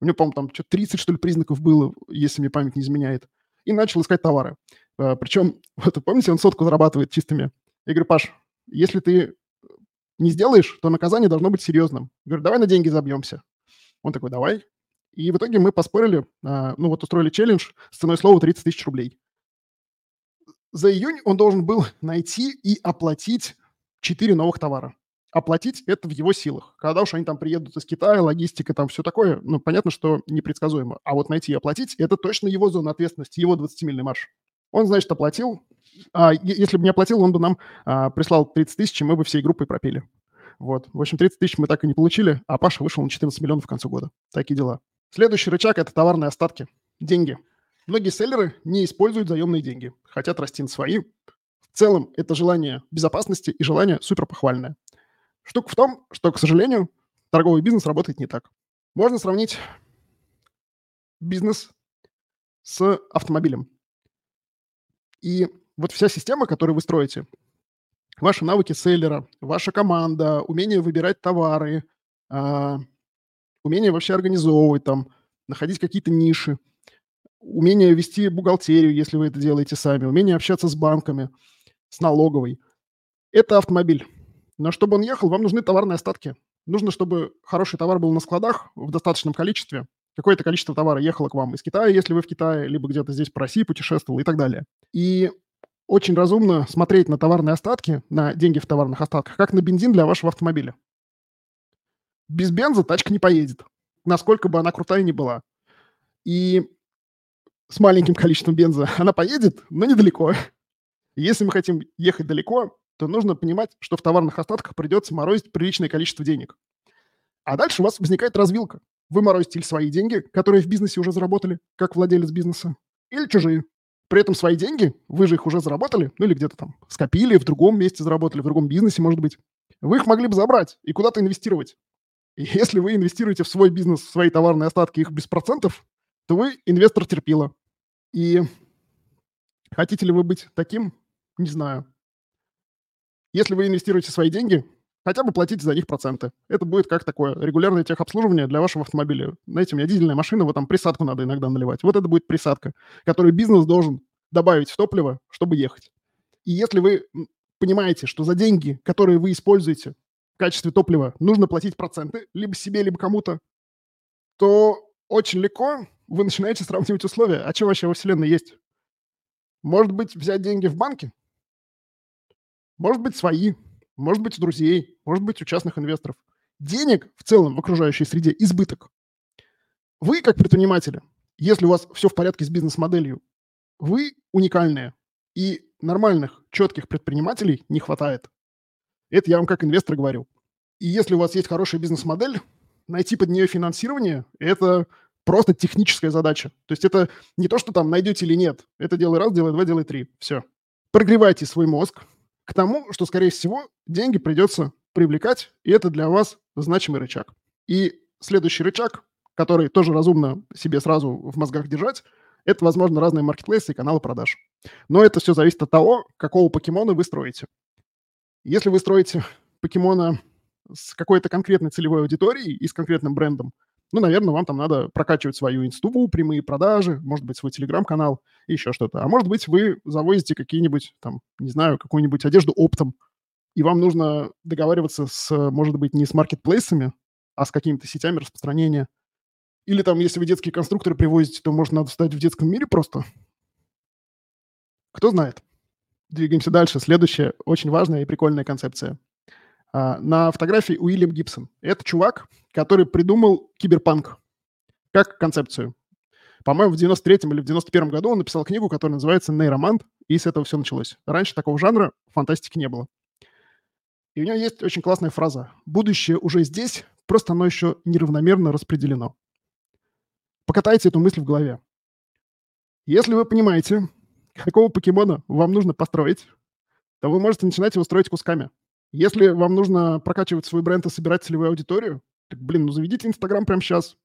У него, по-моему, там что 30, что ли, признаков было, если мне память не изменяет. И начал искать товары. А, Причем, <laughs> вот помните, он сотку зарабатывает чистыми. Я говорю, Паш, если ты не сделаешь, то наказание должно быть серьезным. Я говорю, давай на деньги забьемся. Он такой, давай. И в итоге мы поспорили, а, ну вот устроили челлендж с ценой слова 30 тысяч рублей. За июнь он должен был найти и оплатить 4 новых товара. Оплатить это в его силах. Когда уж они там приедут из Китая, логистика, там все такое, ну, понятно, что непредсказуемо. А вот найти и оплатить – это точно его зона ответственности, его 20-мильный марш. Он, значит, оплатил. А, если бы не оплатил, он бы нам а, прислал 30 тысяч, и мы бы всей группой пропили. Вот. В общем, 30 тысяч мы так и не получили, а Паша вышел на 14 миллионов в конце года. Такие дела. Следующий рычаг – это товарные остатки. Деньги. Многие селлеры не используют заемные деньги, хотят расти на свои. В целом, это желание безопасности и желание супер похвальное. Штука в том, что, к сожалению, торговый бизнес работает не так. Можно сравнить бизнес с автомобилем. И вот вся система, которую вы строите, ваши навыки селлера, ваша команда, умение выбирать товары, а, умение вообще организовывать там, находить какие-то ниши, умение вести бухгалтерию, если вы это делаете сами, умение общаться с банками, с налоговой. Это автомобиль. Но чтобы он ехал, вам нужны товарные остатки. Нужно, чтобы хороший товар был на складах в достаточном количестве. Какое-то количество товара ехало к вам из Китая, если вы в Китае, либо где-то здесь по России путешествовал и так далее. И очень разумно смотреть на товарные остатки, на деньги в товарных остатках, как на бензин для вашего автомобиля. Без бенза тачка не поедет, насколько бы она крутая ни была. И с маленьким <laughs> количеством бенза она поедет, но недалеко. Если мы хотим ехать далеко, то нужно понимать, что в товарных остатках придется морозить приличное количество денег. А дальше у вас возникает развилка. Вы морозите или свои деньги, которые в бизнесе уже заработали, как владелец бизнеса, или чужие. При этом свои деньги, вы же их уже заработали, ну или где-то там скопили, в другом месте заработали, в другом бизнесе, может быть. Вы их могли бы забрать и куда-то инвестировать. И если вы инвестируете в свой бизнес, в свои товарные остатки, их без процентов, то вы инвестор терпила. И хотите ли вы быть таким? Не знаю. Если вы инвестируете свои деньги, хотя бы платите за них проценты. Это будет как такое регулярное техобслуживание для вашего автомобиля. Знаете, у меня дизельная машина, вот там присадку надо иногда наливать. Вот это будет присадка, которую бизнес должен добавить в топливо, чтобы ехать. И если вы понимаете, что за деньги, которые вы используете в качестве топлива, нужно платить проценты либо себе, либо кому-то, то очень легко вы начинаете сравнивать условия. А что вообще во Вселенной есть? Может быть, взять деньги в банке? Может быть, свои, может быть, у друзей, может быть, у частных инвесторов. Денег в целом в окружающей среде избыток. Вы, как предприниматели, если у вас все в порядке с бизнес-моделью, вы уникальные. И нормальных, четких предпринимателей не хватает. Это я вам как инвестор говорю. И если у вас есть хорошая бизнес-модель, найти под нее финансирование – это просто техническая задача. То есть это не то, что там найдете или нет. Это делай раз, делай два, делай три. Все. Прогревайте свой мозг, к тому, что, скорее всего, деньги придется привлекать, и это для вас значимый рычаг. И следующий рычаг, который тоже разумно себе сразу в мозгах держать, это, возможно, разные маркетплейсы и каналы продаж. Но это все зависит от того, какого покемона вы строите. Если вы строите покемона с какой-то конкретной целевой аудиторией и с конкретным брендом, ну, наверное, вам там надо прокачивать свою инсту, прямые продажи, может быть, свой телеграм-канал и еще что-то. А может быть, вы завозите какие-нибудь, там, не знаю, какую-нибудь одежду оптом, и вам нужно договариваться с, может быть, не с маркетплейсами, а с какими-то сетями распространения. Или там, если вы детские конструкторы привозите, то, может, надо стать в детском мире просто. Кто знает. Двигаемся дальше. Следующая очень важная и прикольная концепция – на фотографии Уильям Гибсон. Это чувак, который придумал киберпанк как концепцию. По-моему, в 93-м или в 91-м году он написал книгу, которая называется «Нейромант», и с этого все началось. Раньше такого жанра фантастики не было. И у него есть очень классная фраза. «Будущее уже здесь, просто оно еще неравномерно распределено». Покатайте эту мысль в голове. Если вы понимаете, какого покемона вам нужно построить, то вы можете начинать его строить кусками. Если вам нужно прокачивать свой бренд и собирать целевую аудиторию, так, блин, ну заведите Инстаграм прямо сейчас.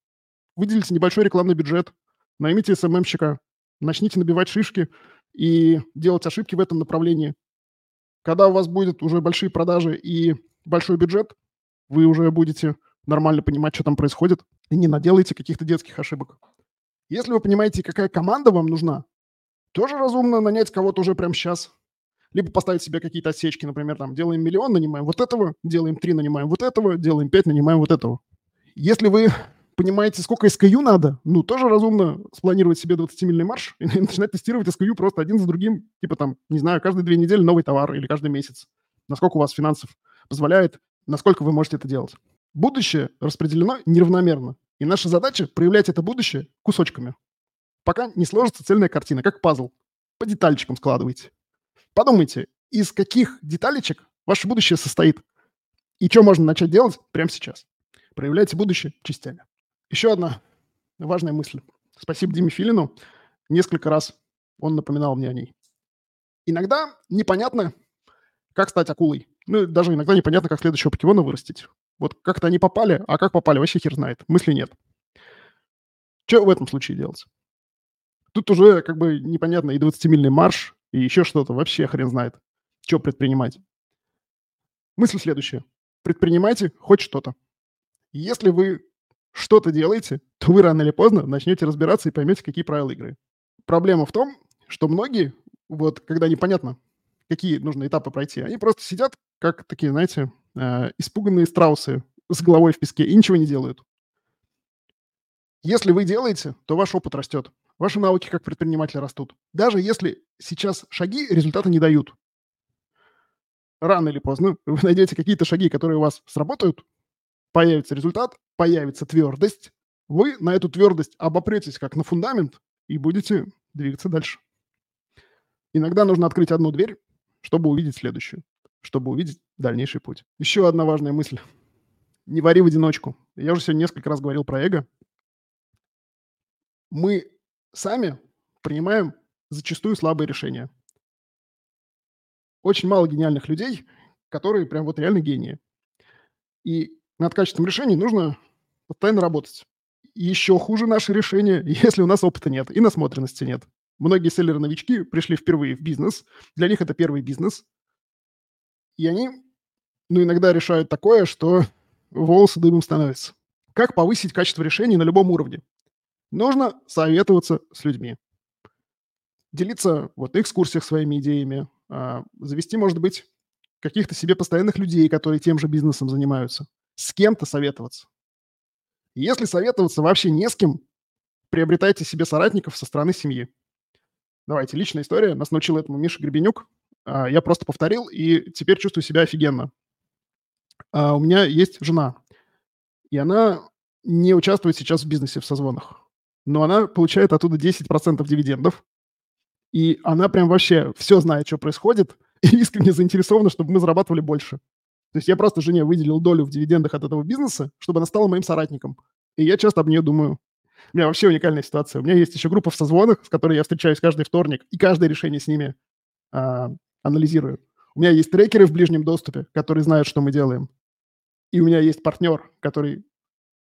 Выделите небольшой рекламный бюджет, наймите СММщика, начните набивать шишки и делать ошибки в этом направлении. Когда у вас будет уже большие продажи и большой бюджет, вы уже будете нормально понимать, что там происходит, и не наделаете каких-то детских ошибок. Если вы понимаете, какая команда вам нужна, тоже разумно нанять кого-то уже прямо сейчас. Либо поставить себе какие-то отсечки, например, там, делаем миллион, нанимаем вот этого, делаем три, нанимаем вот этого, делаем пять, нанимаем вот этого. Если вы <laughs> понимаете, сколько SKU надо, ну, тоже разумно спланировать себе 20-мильный марш <laughs> и начинать тестировать SKU просто один за другим, типа там, не знаю, каждые две недели новый товар или каждый месяц. Насколько у вас финансов позволяет, насколько вы можете это делать. Будущее распределено неравномерно. И наша задача проявлять это будущее кусочками. Пока не сложится цельная картина, как пазл. По деталечкам складывайте. Подумайте, из каких деталечек ваше будущее состоит. И что можно начать делать прямо сейчас. Проявляйте будущее частями. Еще одна важная мысль. Спасибо Диме Филину. Несколько раз он напоминал мне о ней. Иногда непонятно, как стать акулой. Ну, даже иногда непонятно, как следующего покемона вырастить. Вот как-то они попали, а как попали, вообще хер знает. Мысли нет. Что в этом случае делать? Тут уже как бы непонятно и 20-мильный марш, и еще что-то. Вообще хрен знает, что предпринимать. Мысль следующая. Предпринимайте хоть что-то. Если вы что-то делаете, то вы рано или поздно начнете разбираться и поймете, какие правила игры. Проблема в том, что многие, вот когда непонятно, какие нужно этапы пройти, они просто сидят, как такие, знаете, э, испуганные страусы с головой в песке и ничего не делают. Если вы делаете, то ваш опыт растет. Ваши навыки как предпринимателя растут. Даже если сейчас шаги результата не дают. Рано или поздно <laughs> вы найдете какие-то шаги, которые у вас сработают, появится результат, появится твердость, вы на эту твердость обопретесь как на фундамент и будете двигаться дальше. Иногда нужно открыть одну дверь, чтобы увидеть следующую, чтобы увидеть дальнейший путь. Еще одна важная мысль. Не вари в одиночку. Я уже сегодня несколько раз говорил про эго. Мы сами принимаем зачастую слабые решения. Очень мало гениальных людей, которые прям вот реально гении. И над качеством решений нужно постоянно работать. Еще хуже наше решение, <laughs> если у нас опыта нет и насмотренности нет. Многие селлеры-новички пришли впервые в бизнес, для них это первый бизнес, и они, ну, иногда решают такое, что волосы дымом становятся. Как повысить качество решений на любом уровне? Нужно советоваться с людьми. Делиться вот экскурсиях своими идеями, а, завести, может быть, каких-то себе постоянных людей, которые тем же бизнесом занимаются с кем-то советоваться. Если советоваться вообще не с кем, приобретайте себе соратников со стороны семьи. Давайте, личная история. Нас научил этому Миша Гребенюк. А, я просто повторил и теперь чувствую себя офигенно. А, у меня есть жена, и она не участвует сейчас в бизнесе в созвонах, но она получает оттуда 10% дивидендов, и она прям вообще все знает, что происходит, <laughs> и искренне заинтересована, чтобы мы зарабатывали больше. То есть я просто жене выделил долю в дивидендах от этого бизнеса, чтобы она стала моим соратником. И я часто об нее думаю. У меня вообще уникальная ситуация. У меня есть еще группа в созвонах, с которой я встречаюсь каждый вторник, и каждое решение с ними а, анализирую. У меня есть трекеры в ближнем доступе, которые знают, что мы делаем. И у меня есть партнер, который,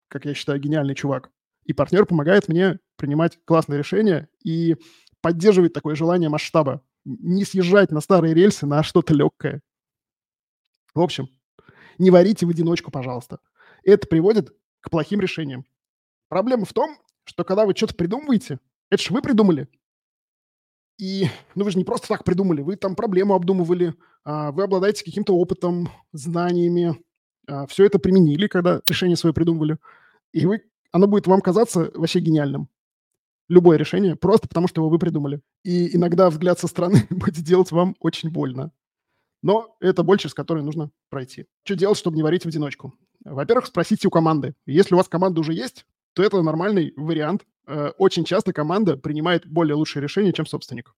как я считаю, гениальный чувак. И партнер помогает мне принимать классные решения и поддерживать такое желание масштаба. Не съезжать на старые рельсы, на что-то легкое. В общем, не варите в одиночку, пожалуйста. Это приводит к плохим решениям. Проблема в том, что когда вы что-то придумываете, это же вы придумали. И, ну, вы же не просто так придумали, вы там проблему обдумывали, а, вы обладаете каким-то опытом, знаниями, а, все это применили, когда решение свое придумывали, и вы, оно будет вам казаться вообще гениальным. Любое решение, просто потому что его вы придумали. И иногда взгляд со стороны <laughs> будет делать вам очень больно. Но это боль, через которую нужно пройти. Что делать, чтобы не варить в одиночку? Во-первых, спросите у команды. Если у вас команда уже есть, то это нормальный вариант. Э, очень часто команда принимает более лучшие решения, чем собственник.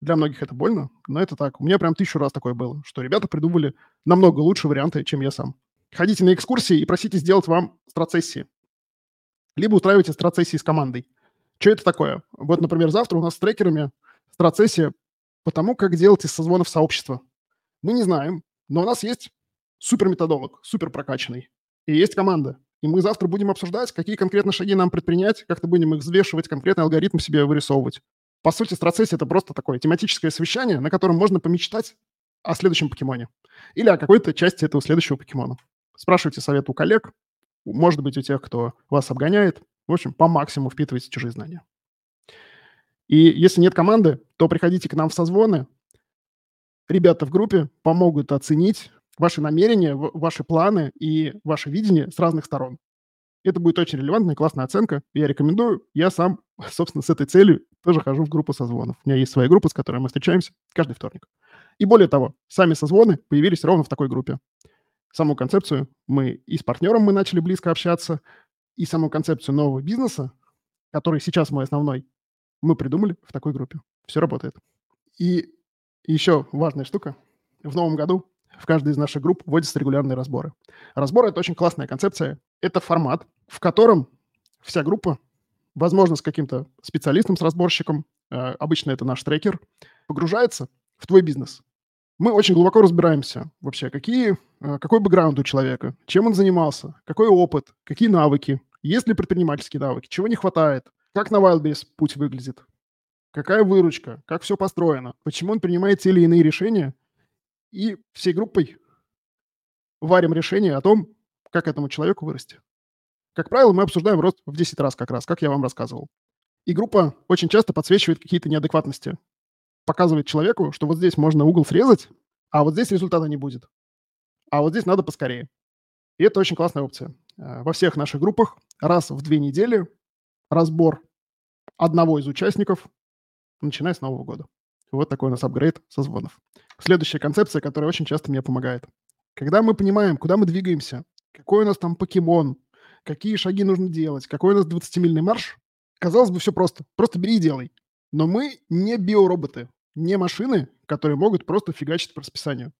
Для многих это больно, но это так. У меня прям тысячу раз такое было, что ребята придумали намного лучше варианты, чем я сам. Ходите на экскурсии и просите сделать вам страцессии. Либо устраивайте страцессии с командой. Что это такое? Вот, например, завтра у нас с трекерами страцессия потому как делать из созвонов сообщества. Мы не знаем, но у нас есть суперметодолог, супер прокачанный, и есть команда. И мы завтра будем обсуждать, какие конкретно шаги нам предпринять, как-то будем их взвешивать, конкретный алгоритм себе вырисовывать. По сути, страцессия – это просто такое тематическое совещание, на котором можно помечтать о следующем покемоне или о какой-то части этого следующего покемона. Спрашивайте совет у коллег, может быть, у тех, кто вас обгоняет. В общем, по максимуму впитывайте чужие знания. И если нет команды, то приходите к нам в созвоны. Ребята в группе помогут оценить ваши намерения, ваши планы и ваше видение с разных сторон. Это будет очень релевантная, классная оценка. Я рекомендую. Я сам, <laughs> собственно, с этой целью тоже хожу в группу созвонов. У меня есть своя группа, с которой мы встречаемся каждый вторник. И более того, сами созвоны появились ровно в такой группе. Саму концепцию мы и с партнером мы начали близко общаться, и саму концепцию нового бизнеса, который сейчас мой основной, мы придумали в такой группе. Все работает. И еще важная штука. В новом году в каждой из наших групп вводятся регулярные разборы. Разборы – это очень классная концепция. Это формат, в котором вся группа, возможно, с каким-то специалистом, с разборщиком, э, обычно это наш трекер, погружается в твой бизнес. Мы очень глубоко разбираемся вообще, какие, э, какой бэкграунд у человека, чем он занимался, какой опыт, какие навыки, есть ли предпринимательские навыки, чего не хватает, как на Wildberries путь выглядит, какая выручка, как все построено, почему он принимает те или иные решения, и всей группой варим решение о том, как этому человеку вырасти. Как правило, мы обсуждаем рост в 10 раз как раз, как я вам рассказывал. И группа очень часто подсвечивает какие-то неадекватности. Показывает человеку, что вот здесь можно угол срезать, а вот здесь результата не будет. А вот здесь надо поскорее. И это очень классная опция. Э, во всех наших группах раз в две недели разбор одного из участников, начиная с Нового года. Вот такой у нас апгрейд созвонов. Следующая концепция, которая очень часто мне помогает. Когда мы понимаем, куда мы двигаемся, какой у нас там покемон, какие шаги нужно делать, какой у нас 20-мильный марш, казалось бы, все просто. Просто бери и делай. Но мы не биороботы, не машины, которые могут просто фигачить по расписанию.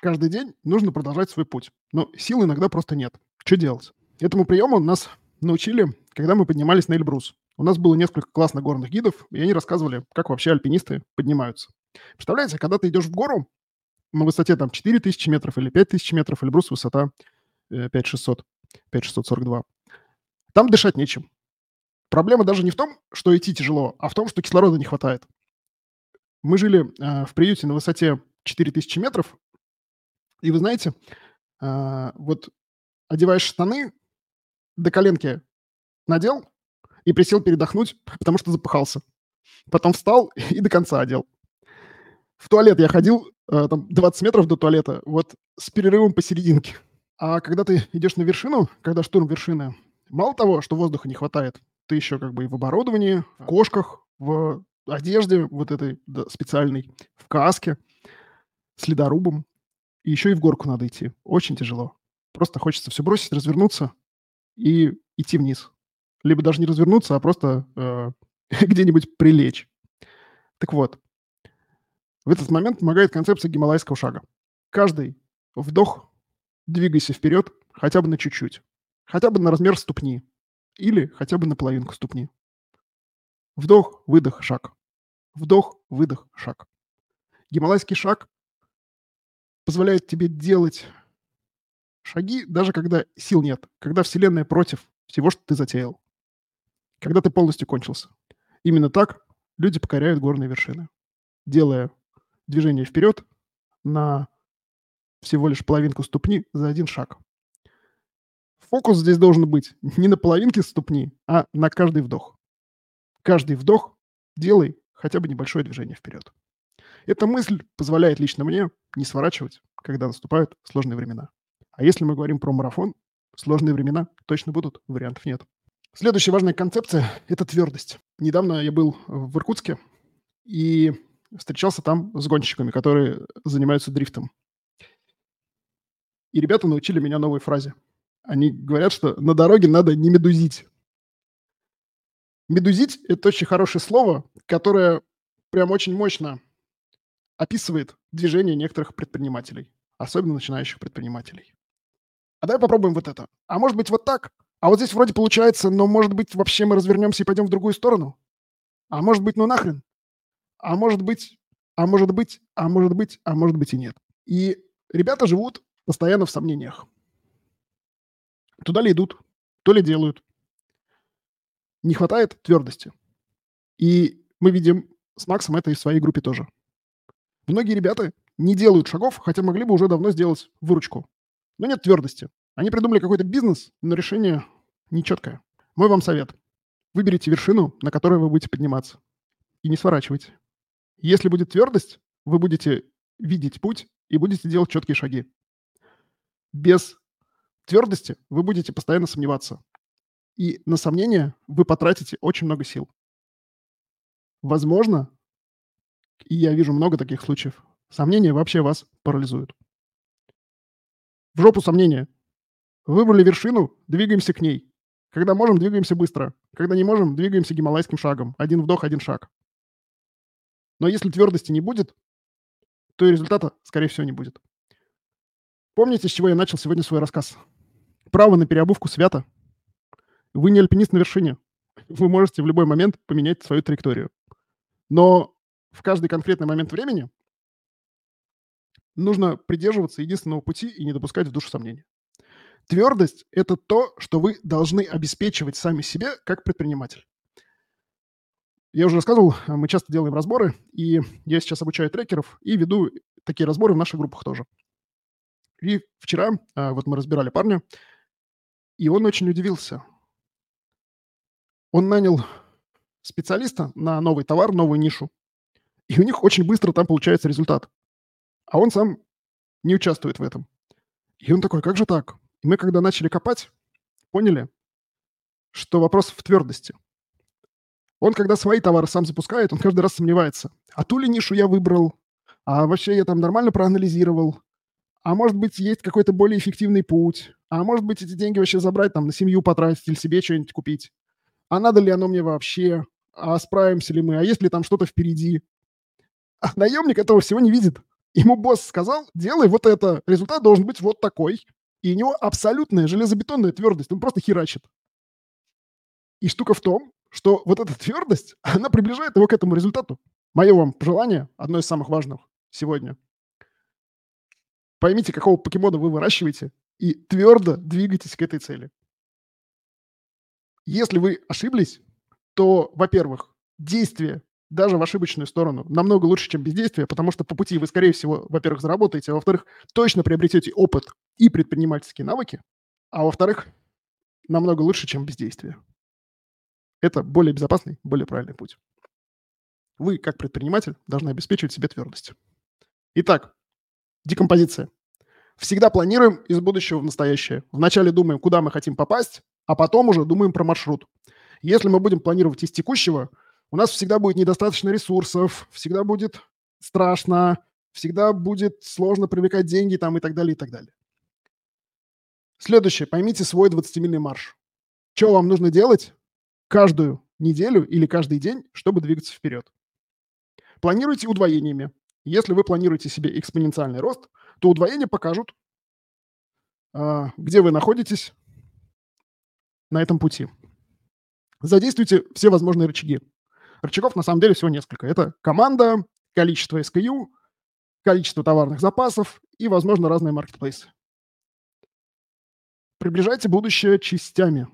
Каждый день нужно продолжать свой путь. Но сил иногда просто нет. Что делать? Этому приему нас научили, когда мы поднимались на Эльбрус. У нас было несколько классных горных гидов, и они рассказывали, как вообще альпинисты поднимаются. Представляете, когда ты идешь в гору на высоте там 4000 метров или 5000 метров, Эльбрус высота 5600, э, 5642, там дышать нечем. Проблема даже не в том, что идти тяжело, а в том, что кислорода не хватает. Мы жили э, в приюте на высоте 4000 метров, и вы знаете, э, вот одеваешь штаны, до коленки надел и присел передохнуть, потому что запыхался. Потом встал и до конца одел. В туалет я ходил, э, там 20 метров до туалета, вот с перерывом посерединке. А когда ты идешь на вершину, когда штурм вершины, мало того, что воздуха не хватает, ты еще как бы и в оборудовании, в кошках, в одежде вот этой да, специальной, в каске, с ледорубом. И еще и в горку надо идти. Очень тяжело. Просто хочется все бросить, развернуться и идти вниз. Либо даже не развернуться, а просто э, <laughs> где-нибудь прилечь. Так вот, в этот момент помогает концепция гималайского шага. Каждый вдох двигайся вперед хотя бы на чуть-чуть. Хотя бы на размер ступни. Или хотя бы на половинку ступни. Вдох, выдох, шаг. Вдох, выдох, шаг. Гималайский шаг позволяет тебе делать шаги, даже когда сил нет, когда Вселенная против всего, что ты затеял, когда ты полностью кончился. Именно так люди покоряют горные вершины, делая движение вперед на всего лишь половинку ступни за один шаг. Фокус здесь должен быть не на половинке ступни, а на каждый вдох. Каждый вдох делай хотя бы небольшое движение вперед. Эта мысль позволяет лично мне не сворачивать, когда наступают сложные времена. А если мы говорим про марафон, сложные времена точно будут, вариантов нет. Следующая важная концепция – это твердость. Недавно я был в Иркутске и встречался там с гонщиками, которые занимаются дрифтом. И ребята научили меня новой фразе. Они говорят, что на дороге надо не медузить. Медузить – это очень хорошее слово, которое прям очень мощно описывает движение некоторых предпринимателей, особенно начинающих предпринимателей. А давай попробуем вот это. А может быть вот так? А вот здесь вроде получается, но может быть вообще мы развернемся и пойдем в другую сторону? А может быть ну нахрен? А может быть, а может быть, а может быть, а может быть и нет. И ребята живут постоянно в сомнениях. Туда ли идут, то ли делают. Не хватает твердости. И мы видим с Максом это и в своей группе тоже. Многие ребята не делают шагов, хотя могли бы уже давно сделать выручку. Но нет твердости. Они придумали какой-то бизнес, но решение нечеткое. Мой вам совет. Выберите вершину, на которой вы будете подниматься. И не сворачивайте. Если будет твердость, вы будете видеть путь и будете делать четкие шаги. Без твердости вы будете постоянно сомневаться. И на сомнение вы потратите очень много сил. Возможно, и я вижу много таких случаев, сомнения вообще вас парализуют. В жопу сомнения. Выбрали вершину, двигаемся к ней. Когда можем, двигаемся быстро. Когда не можем, двигаемся гималайским шагом. Один вдох, один шаг. Но если твердости не будет, то и результата, скорее всего, не будет. Помните, с чего я начал сегодня свой рассказ? Право на переобувку свято. Вы не альпинист на вершине. Вы можете в любой момент поменять свою траекторию. Но в каждый конкретный момент времени нужно придерживаться единственного пути и не допускать в душу сомнений. Твердость – это то, что вы должны обеспечивать сами себе как предприниматель. Я уже рассказывал, мы часто делаем разборы, и я сейчас обучаю трекеров и веду такие разборы в наших группах тоже. И вчера а, вот мы разбирали парня, и он очень удивился. Он нанял специалиста на новый товар, новую нишу, и у них очень быстро там получается результат. А он сам не участвует в этом. И он такой, как же так? И мы, когда начали копать, поняли, что вопрос в твердости. Он, когда свои товары сам запускает, он каждый раз сомневается. А ту ли нишу я выбрал? А вообще я там нормально проанализировал? А может быть, есть какой-то более эффективный путь? А может быть, эти деньги вообще забрать, там, на семью потратить или себе что-нибудь купить? А надо ли оно мне вообще? А справимся ли мы? А есть ли там что-то впереди? А наемник этого всего не видит. Ему босс сказал, делай вот это, результат должен быть вот такой. И у него абсолютная железобетонная твердость, он просто херачит. И штука в том, что вот эта твердость, она приближает его к этому результату. Мое вам пожелание, одно из самых важных сегодня. Поймите, какого покемона вы выращиваете, и твердо двигайтесь к этой цели. Если вы ошиблись, то, во-первых, действие даже в ошибочную сторону намного лучше, чем бездействие, потому что по пути вы, скорее всего, во-первых, заработаете, а во-вторых, точно приобретете опыт и предпринимательские навыки, а во-вторых, намного лучше, чем бездействие. Это более безопасный, более правильный путь. Вы, как предприниматель, должны обеспечивать себе твердость. Итак, декомпозиция. Всегда планируем из будущего в настоящее. Вначале думаем, куда мы хотим попасть, а потом уже думаем про маршрут. Если мы будем планировать из текущего, у нас всегда будет недостаточно ресурсов, всегда будет страшно, всегда будет сложно привлекать деньги там и так далее, и так далее. Следующее. Поймите свой 20-мильный марш. Что вам нужно делать каждую неделю или каждый день, чтобы двигаться вперед? Планируйте удвоениями. Если вы планируете себе экспоненциальный рост, то удвоения покажут, а, где вы находитесь на этом пути. Задействуйте все возможные рычаги. Рычагов на самом деле всего несколько. Это команда, количество SKU, количество товарных запасов и, возможно, разные маркетплейсы. Приближайте будущее частями,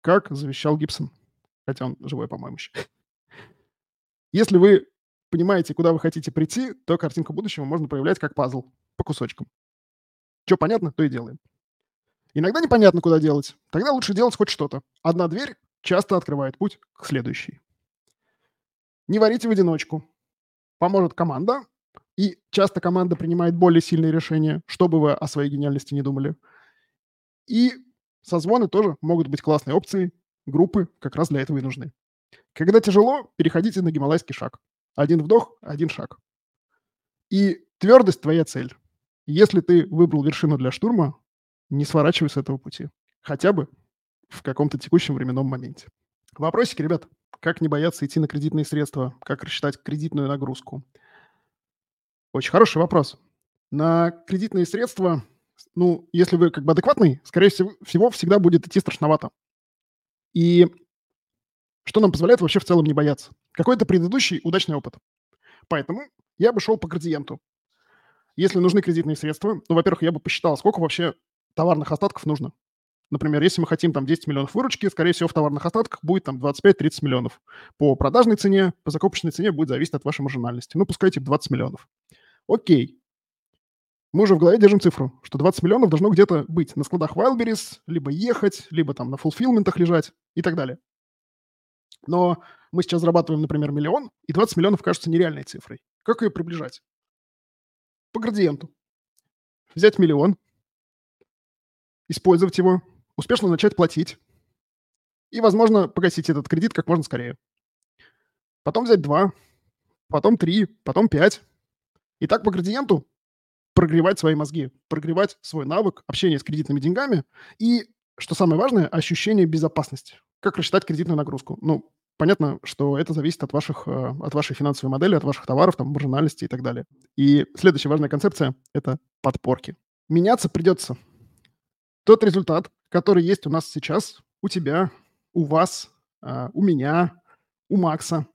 как завещал Гибсон. Хотя он живой, по-моему, еще. Если вы понимаете, куда вы хотите прийти, то картинку будущего можно проявлять как пазл по кусочкам. Что понятно, то и делаем. Иногда непонятно, куда делать. Тогда лучше делать хоть что-то. Одна дверь часто открывает путь к следующей. Не варите в одиночку. Поможет команда, и часто команда принимает более сильные решения, чтобы вы о своей гениальности не думали. И созвоны тоже могут быть классной опцией. Группы как раз для этого и нужны. Когда тяжело, переходите на гималайский шаг. Один вдох, один шаг. И твердость – твоя цель. Если ты выбрал вершину для штурма, не сворачивай с этого пути. Хотя бы в каком-то текущем временном моменте. Вопросики, ребят? Как не бояться идти на кредитные средства? Как рассчитать кредитную нагрузку? Очень хороший вопрос. На кредитные средства, ну, если вы как бы адекватный, скорее всего, всегда будет идти страшновато. И что нам позволяет вообще в целом не бояться? Какой-то предыдущий удачный опыт. Поэтому я бы шел по градиенту. Если нужны кредитные средства, ну, во-первых, я бы посчитал, сколько вообще товарных остатков нужно. Например, если мы хотим там 10 миллионов выручки, скорее всего, в товарных остатках будет там 25-30 миллионов. По продажной цене, по закупочной цене будет зависеть от вашей маржинальности. Ну, пускай типа 20 миллионов. Окей. Мы уже в голове держим цифру, что 20 миллионов должно где-то быть на складах Wildberries, либо ехать, либо там на фулфилментах лежать и так далее. Но мы сейчас зарабатываем, например, миллион, и 20 миллионов кажется нереальной цифрой. Как ее приближать? По градиенту. Взять миллион, использовать его, успешно начать платить и, возможно, погасить этот кредит как можно скорее. Потом взять два, потом три, потом пять. И так по градиенту прогревать свои мозги, прогревать свой навык общения с кредитными деньгами и, что самое важное, ощущение безопасности. Как рассчитать кредитную нагрузку? Ну, понятно, что это зависит от, ваших, э, от вашей финансовой модели, от ваших товаров, там, маржинальности и так далее. И следующая важная концепция – это подпорки. Меняться придется. Тот результат, который есть у нас сейчас, у тебя, у вас, а, у меня, у Макса.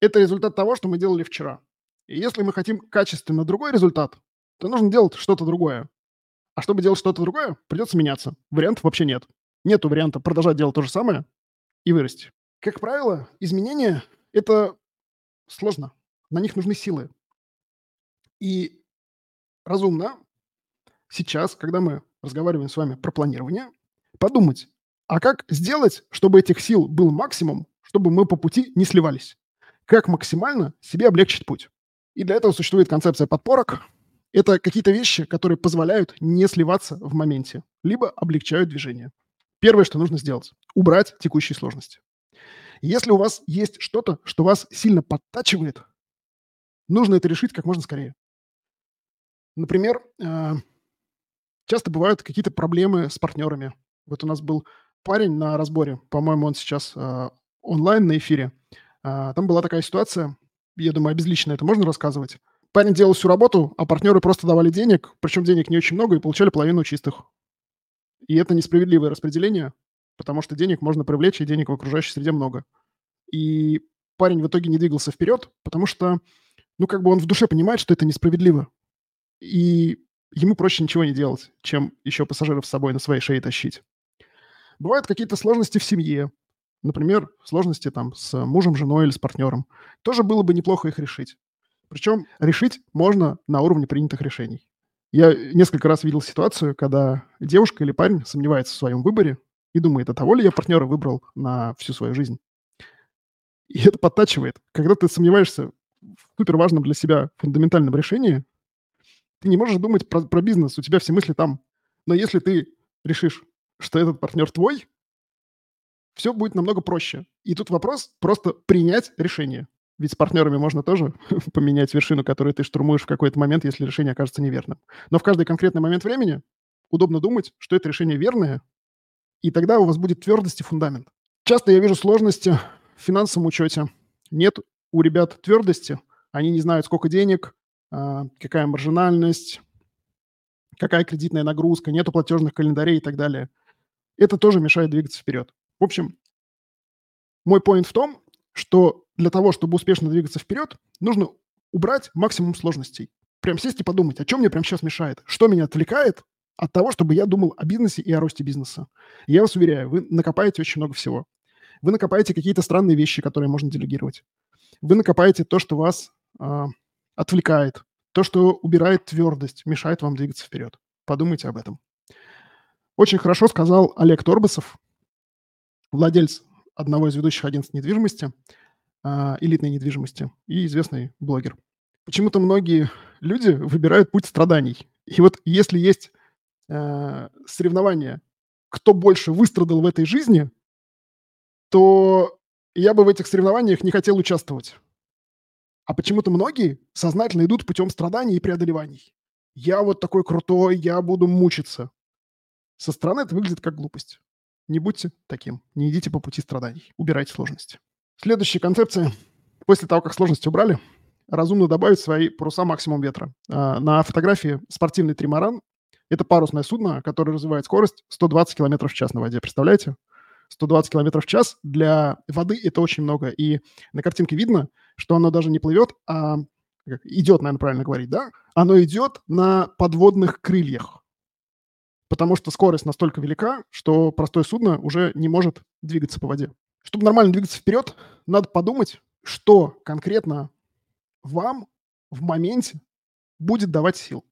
Это результат того, что мы делали вчера. И если мы хотим качественно другой результат, то нужно делать что-то другое. А чтобы делать что-то другое, придется меняться. Вариантов вообще нет. Нету варианта продолжать делать то же самое и вырасти. Как правило, изменения – это сложно. На них нужны силы. И разумно сейчас, когда мы разговариваем с вами про планирование, подумать, а как сделать, чтобы этих сил был максимум, чтобы мы по пути не сливались? Как максимально себе облегчить путь? И для этого существует концепция подпорок. Это какие-то вещи, которые позволяют не сливаться в моменте, либо облегчают движение. Первое, что нужно сделать – убрать текущие сложности. Если у вас есть что-то, что вас сильно подтачивает, нужно это решить как можно скорее. Например, э, часто бывают какие-то проблемы с партнерами. Вот у нас был парень на разборе, по-моему, он сейчас э, онлайн на эфире. Э, там была такая ситуация, я думаю, обезлично это можно рассказывать. Парень делал всю работу, а партнеры просто давали денег, причем денег не очень много, и получали половину чистых. И это несправедливое распределение, потому что денег можно привлечь, и денег в окружающей среде много. И парень в итоге не двигался вперед, потому что, ну, как бы он в душе понимает, что это несправедливо. И ему проще ничего не делать, чем еще пассажиров с собой на своей шее тащить. Бывают какие-то сложности в семье, например, сложности там с мужем, женой или с партнером. Тоже было бы неплохо их решить. Причем решить можно на уровне принятых решений. Я несколько раз видел ситуацию, когда девушка или парень сомневается в своем выборе и думает, а того ли я партнера выбрал на всю свою жизнь. И это подтачивает. Когда ты сомневаешься в супер важном для себя фундаментальном решении, ты не можешь думать про, про бизнес, у тебя все мысли там. Но если ты решишь, что этот партнер твой, все будет намного проще. И тут вопрос просто принять решение. Ведь с партнерами можно тоже <laughs> поменять вершину, которую ты штурмуешь в какой-то момент, если решение окажется неверным. Но в каждый конкретный момент времени удобно думать, что это решение верное, и тогда у вас будет твердость и фундамент. Часто я вижу сложности в финансовом учете. Нет у ребят твердости, они не знают, сколько денег, а, какая маржинальность, какая кредитная нагрузка, нету платежных календарей и так далее. Это тоже мешает двигаться вперед. В общем, мой поинт в том, что для того, чтобы успешно двигаться вперед, нужно убрать максимум сложностей. Прям сесть и подумать, о чем мне прямо сейчас мешает, что меня отвлекает от того, чтобы я думал о бизнесе и о росте бизнеса. я вас уверяю, вы накопаете очень много всего. Вы накопаете какие-то странные вещи, которые можно делегировать. Вы накопаете то, что вас э, отвлекает, то, что убирает твердость, мешает вам двигаться вперед. Подумайте об этом. Очень хорошо сказал Олег Торбасов, владелец одного из ведущих агентств недвижимости, э, элитной недвижимости и известный блогер. Почему-то многие люди выбирают путь страданий. И вот если есть э, соревнование, кто больше выстрадал в этой жизни, то я бы в этих соревнованиях не хотел участвовать. А почему-то многие сознательно идут путем страданий и преодолеваний. Я вот такой крутой, я буду мучиться. Со стороны это выглядит как глупость. Не будьте таким. Не идите по пути страданий. Убирайте сложности. Следующая концепция. После того, как сложности убрали, разумно добавить свои паруса максимум ветра. А, на фотографии спортивный тримаран. Это парусное судно, которое развивает скорость 120 км в час на воде. Представляете? 120 км в час для воды это очень много. И на картинке видно, что оно даже не плывет, а идет, наверное, правильно говорить, да? Оно идет на подводных крыльях. потому что скорость настолько велика, что простое судно уже не может двигаться по воде. Чтобы нормально двигаться вперед, надо подумать, что конкретно вам в моменте будет давать сил.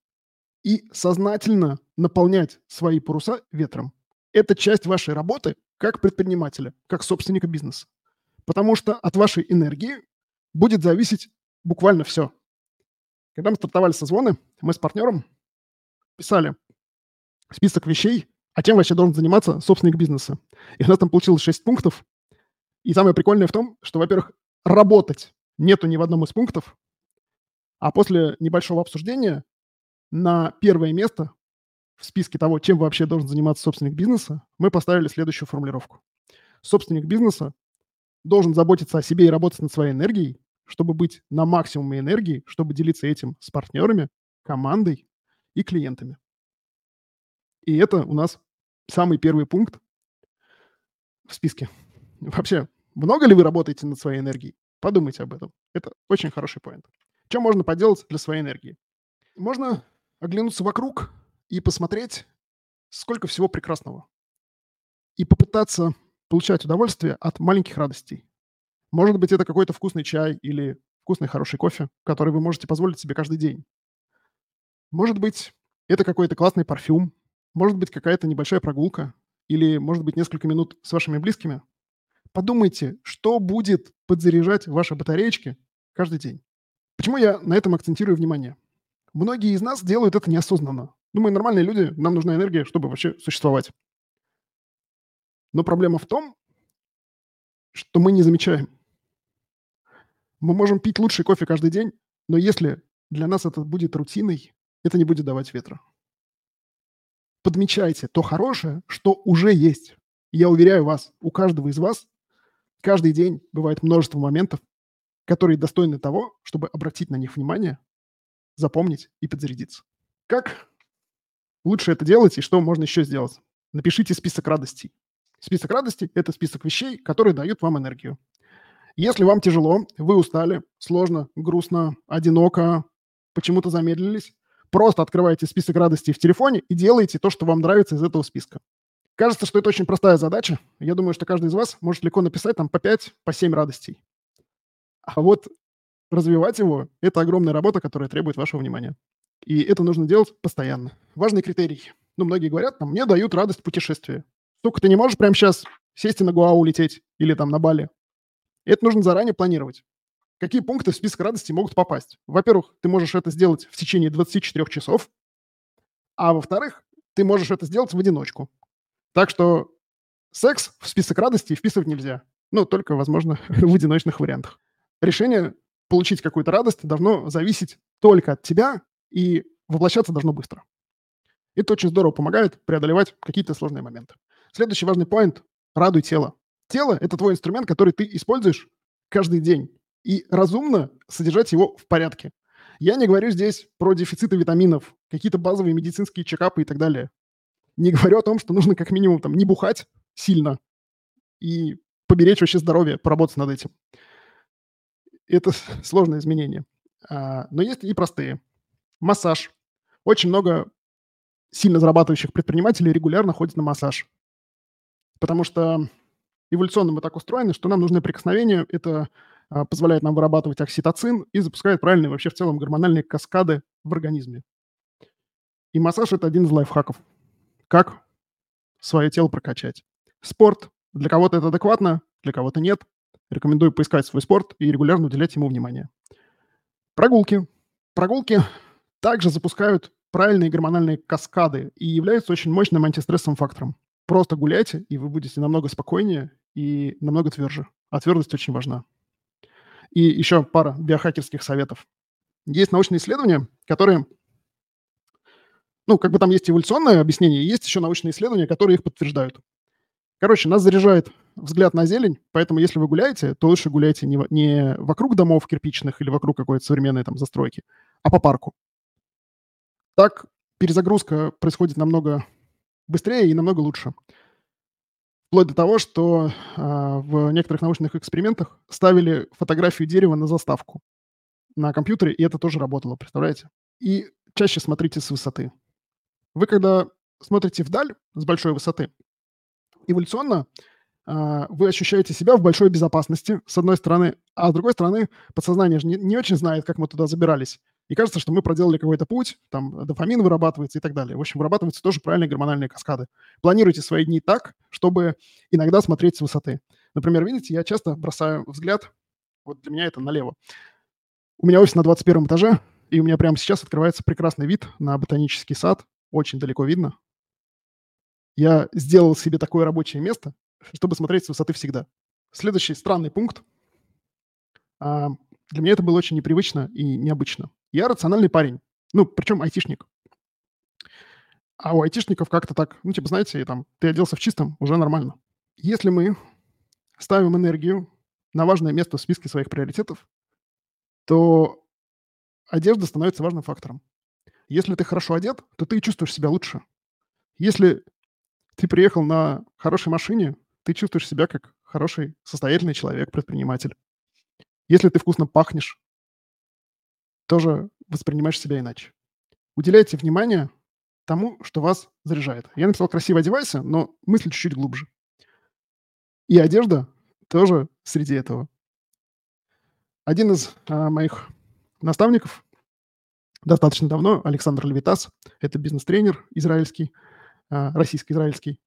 И сознательно наполнять свои паруса ветром. Это часть вашей работы как предпринимателя, как собственника бизнеса. Потому что от вашей энергии будет зависеть буквально все. Когда мы стартовали созвоны, мы с партнером писали список вещей, а чем вообще должен заниматься собственник бизнеса. И у нас там получилось 6 пунктов. И самое прикольное в том, что, во-первых, работать нету ни в одном из пунктов, а после небольшого обсуждения на первое место в списке того, чем вообще должен заниматься собственник бизнеса, мы поставили следующую формулировку. Собственник бизнеса должен заботиться о себе и работать над своей энергией, чтобы быть на максимуме энергии, чтобы делиться этим с партнерами, командой и клиентами. И это у нас самый первый пункт в списке. Вообще, много ли вы работаете над своей энергией? Подумайте об этом. Это очень хороший поинт. Что можно поделать для своей энергии? Можно оглянуться вокруг и посмотреть, сколько всего прекрасного. И попытаться получать удовольствие от маленьких радостей. Может быть, это какой-то вкусный чай или вкусный хороший кофе, который вы можете позволить себе каждый день. Может быть, это какой-то классный парфюм, может быть, какая-то небольшая прогулка или, может быть, несколько минут с вашими близкими. Подумайте, что будет подзаряжать ваши батареечки каждый день. Почему я на этом акцентирую внимание? Многие из нас делают это неосознанно. Ну, мы нормальные люди, нам нужна энергия, чтобы вообще существовать. Но проблема в том, что мы не замечаем. Мы можем пить лучший кофе каждый день, но если для нас это будет рутиной, это не будет давать ветра. Подмечайте то хорошее, что уже есть. Я уверяю вас, у каждого из вас каждый день бывает множество моментов, которые достойны того, чтобы обратить на них внимание, запомнить и подзарядиться. Как лучше это делать и что можно еще сделать? Напишите список радостей. Список радостей – это список вещей, которые дают вам энергию. Если вам тяжело, вы устали, сложно, грустно, одиноко, почему-то замедлились, просто открываете список радостей в телефоне и делаете то, что вам нравится из этого списка. Кажется, что это очень простая задача. Я думаю, что каждый из вас может легко написать там по 5, по 7 радостей. А вот развивать его – это огромная работа, которая требует вашего внимания. И это нужно делать постоянно. Важный критерий. Ну, многие говорят, там, мне дают радость путешествия. Сука, ты не можешь прямо сейчас сесть и на Гуау улететь или там на Бали. Это нужно заранее планировать. Какие пункты в список радости могут попасть? Во-первых, ты можешь это сделать в течение 24 часов, а во-вторых, ты можешь это сделать в одиночку. Так что секс в список радости вписывать нельзя. Ну, только, возможно, <laughs> в одиночных вариантах. Решение получить какую-то радость должно зависеть только от тебя и воплощаться должно быстро. Это очень здорово помогает преодолевать какие-то сложные моменты. Следующий важный поинт – радуй тело. Тело – это твой инструмент, который ты используешь каждый день. И разумно содержать его в порядке. Я не говорю здесь про дефициты витаминов, какие-то базовые медицинские чекапы и так далее. Не говорю о том, что нужно как минимум там не бухать сильно и поберечь вообще здоровье, поработать над этим. Это <laughs> сложное изменение. А, но есть и простые. Массаж. Очень много сильно зарабатывающих предпринимателей регулярно ходят на массаж. Потому что эволюционно мы так устроены, что нам нужны прикосновения. Это а, позволяет нам вырабатывать окситоцин и запускает правильные вообще в целом гормональные каскады в организме. И массаж – это один из лайфхаков. Как свое тело прокачать. Спорт. Для кого-то это адекватно, для кого-то нет. Рекомендую поискать свой спорт и регулярно уделять ему внимание. Прогулки. Прогулки также запускают правильные гормональные каскады и являются очень мощным антистрессовым фактором. Просто гуляйте, и вы будете намного спокойнее и намного тверже. А твердость очень важна. И еще пара биохакерских советов. Есть научные исследования, которые... Ну, как бы там есть эволюционное объяснение, есть еще научные исследования, которые их подтверждают. Короче, нас заряжает взгляд на зелень, поэтому если вы гуляете, то лучше гуляйте не, не вокруг домов кирпичных или вокруг какой-то современной там застройки, а по парку. Так перезагрузка происходит намного быстрее и намного лучше. Вплоть до того, что э, в некоторых научных экспериментах ставили фотографию дерева на заставку на компьютере, и это тоже работало, представляете? И чаще смотрите с высоты. Вы когда смотрите вдаль с большой высоты, эволюционно вы ощущаете себя в большой безопасности, с одной стороны, а с другой стороны, подсознание же не, не очень знает, как мы туда забирались. И кажется, что мы проделали какой-то путь, там дофамин вырабатывается и так далее. В общем, вырабатываются тоже правильные гормональные каскады. Планируйте свои дни так, чтобы иногда смотреть с высоты. Например, видите, я часто бросаю взгляд, вот для меня это налево. У меня офис на 21 этаже, и у меня прямо сейчас открывается прекрасный вид на ботанический сад. Очень далеко видно. Я сделал себе такое рабочее место, чтобы смотреть с высоты всегда. Следующий странный пункт. Для меня это было очень непривычно и необычно. Я рациональный парень, ну, причем айтишник. А у айтишников как-то так, ну, типа, знаете, там, ты оделся в чистом, уже нормально. Если мы ставим энергию на важное место в списке своих приоритетов, то одежда становится важным фактором. Если ты хорошо одет, то ты чувствуешь себя лучше. Если ты приехал на хорошей машине, ты чувствуешь себя как хороший, состоятельный человек, предприниматель. Если ты вкусно пахнешь, тоже воспринимаешь себя иначе. Уделяйте внимание тому, что вас заряжает. Я написал «красиво одевайся», но мысль чуть-чуть глубже. И одежда тоже среди этого. Один из а, моих наставников достаточно давно, Александр Левитас, это бизнес-тренер израильский, а, российско-израильский,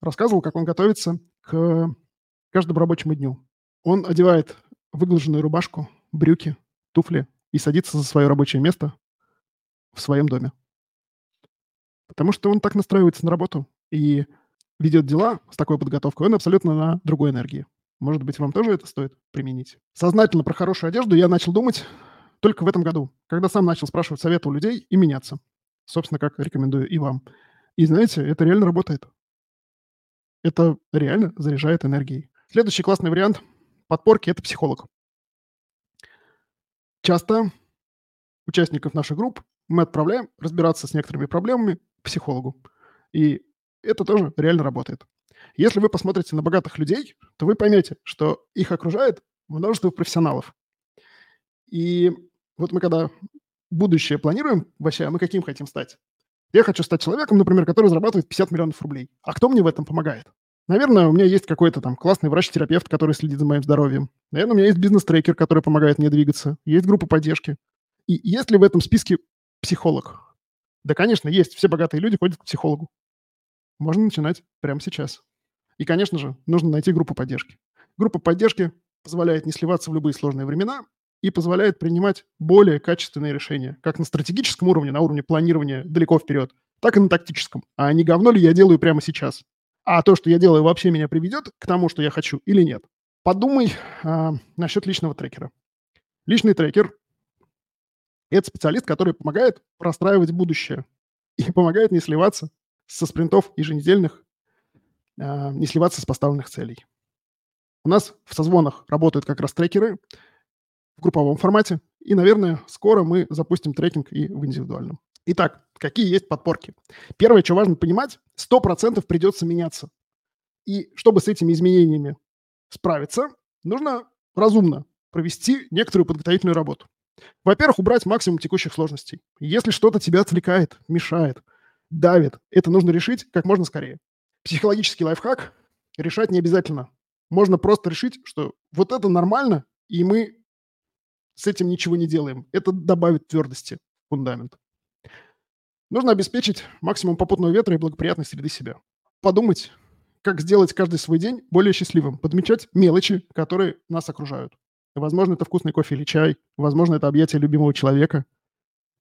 рассказывал, как он готовится к каждому рабочему дню. Он одевает выглаженную рубашку, брюки, туфли и садится за свое рабочее место в своем доме. Потому что он так настраивается на работу и ведет дела с такой подготовкой, он абсолютно на другой энергии. Может быть, вам тоже это стоит применить? Сознательно про хорошую одежду я начал думать только в этом году, когда сам начал спрашивать совета у людей и меняться. Собственно, как рекомендую и вам. И знаете, это реально работает. Это реально заряжает энергией. Следующий классный вариант подпорки – это психолог. Часто участников наших групп мы отправляем разбираться с некоторыми проблемами к психологу. И это тоже реально работает. Если вы посмотрите на богатых людей, то вы поймете, что их окружает множество профессионалов. И вот мы когда будущее планируем, вообще, а мы каким хотим стать? Я хочу стать человеком, например, который зарабатывает 50 миллионов рублей. А кто мне в этом помогает? Наверное, у меня есть какой-то там классный врач-терапевт, который следит за моим здоровьем. Наверное, у меня есть бизнес-трекер, который помогает мне двигаться. Есть группа поддержки. И есть ли в этом списке психолог? Да, конечно, есть. Все богатые люди ходят к психологу. Можно начинать прямо сейчас. И, конечно же, нужно найти группу поддержки. Группа поддержки позволяет не сливаться в любые сложные времена и позволяет принимать более качественные решения, как на стратегическом уровне, на уровне планирования далеко вперед, так и на тактическом. А не говно ли я делаю прямо сейчас? А то, что я делаю, вообще меня приведет к тому, что я хочу или нет? Подумай а, насчет личного трекера. Личный трекер – это специалист, который помогает простраивать будущее и помогает не сливаться со спринтов еженедельных, а, не сливаться с поставленных целей. У нас в созвонах работают как раз трекеры – в групповом формате. И, наверное, скоро мы запустим трекинг и в индивидуальном. Итак, какие есть подпорки? Первое, что важно понимать, 100% придется меняться. И чтобы с этими изменениями справиться, нужно разумно провести некоторую подготовительную работу. Во-первых, убрать максимум текущих сложностей. Если что-то тебя отвлекает, мешает, давит, это нужно решить как можно скорее. Психологический лайфхак решать не обязательно. Можно просто решить, что вот это нормально, и мы с этим ничего не делаем. Это добавит твердости в фундамент. Нужно обеспечить максимум попутного ветра и благоприятной среды себя. Подумать, как сделать каждый свой день более счастливым. Подмечать мелочи, которые нас окружают. Возможно, это вкусный кофе или чай. Возможно, это объятие любимого человека.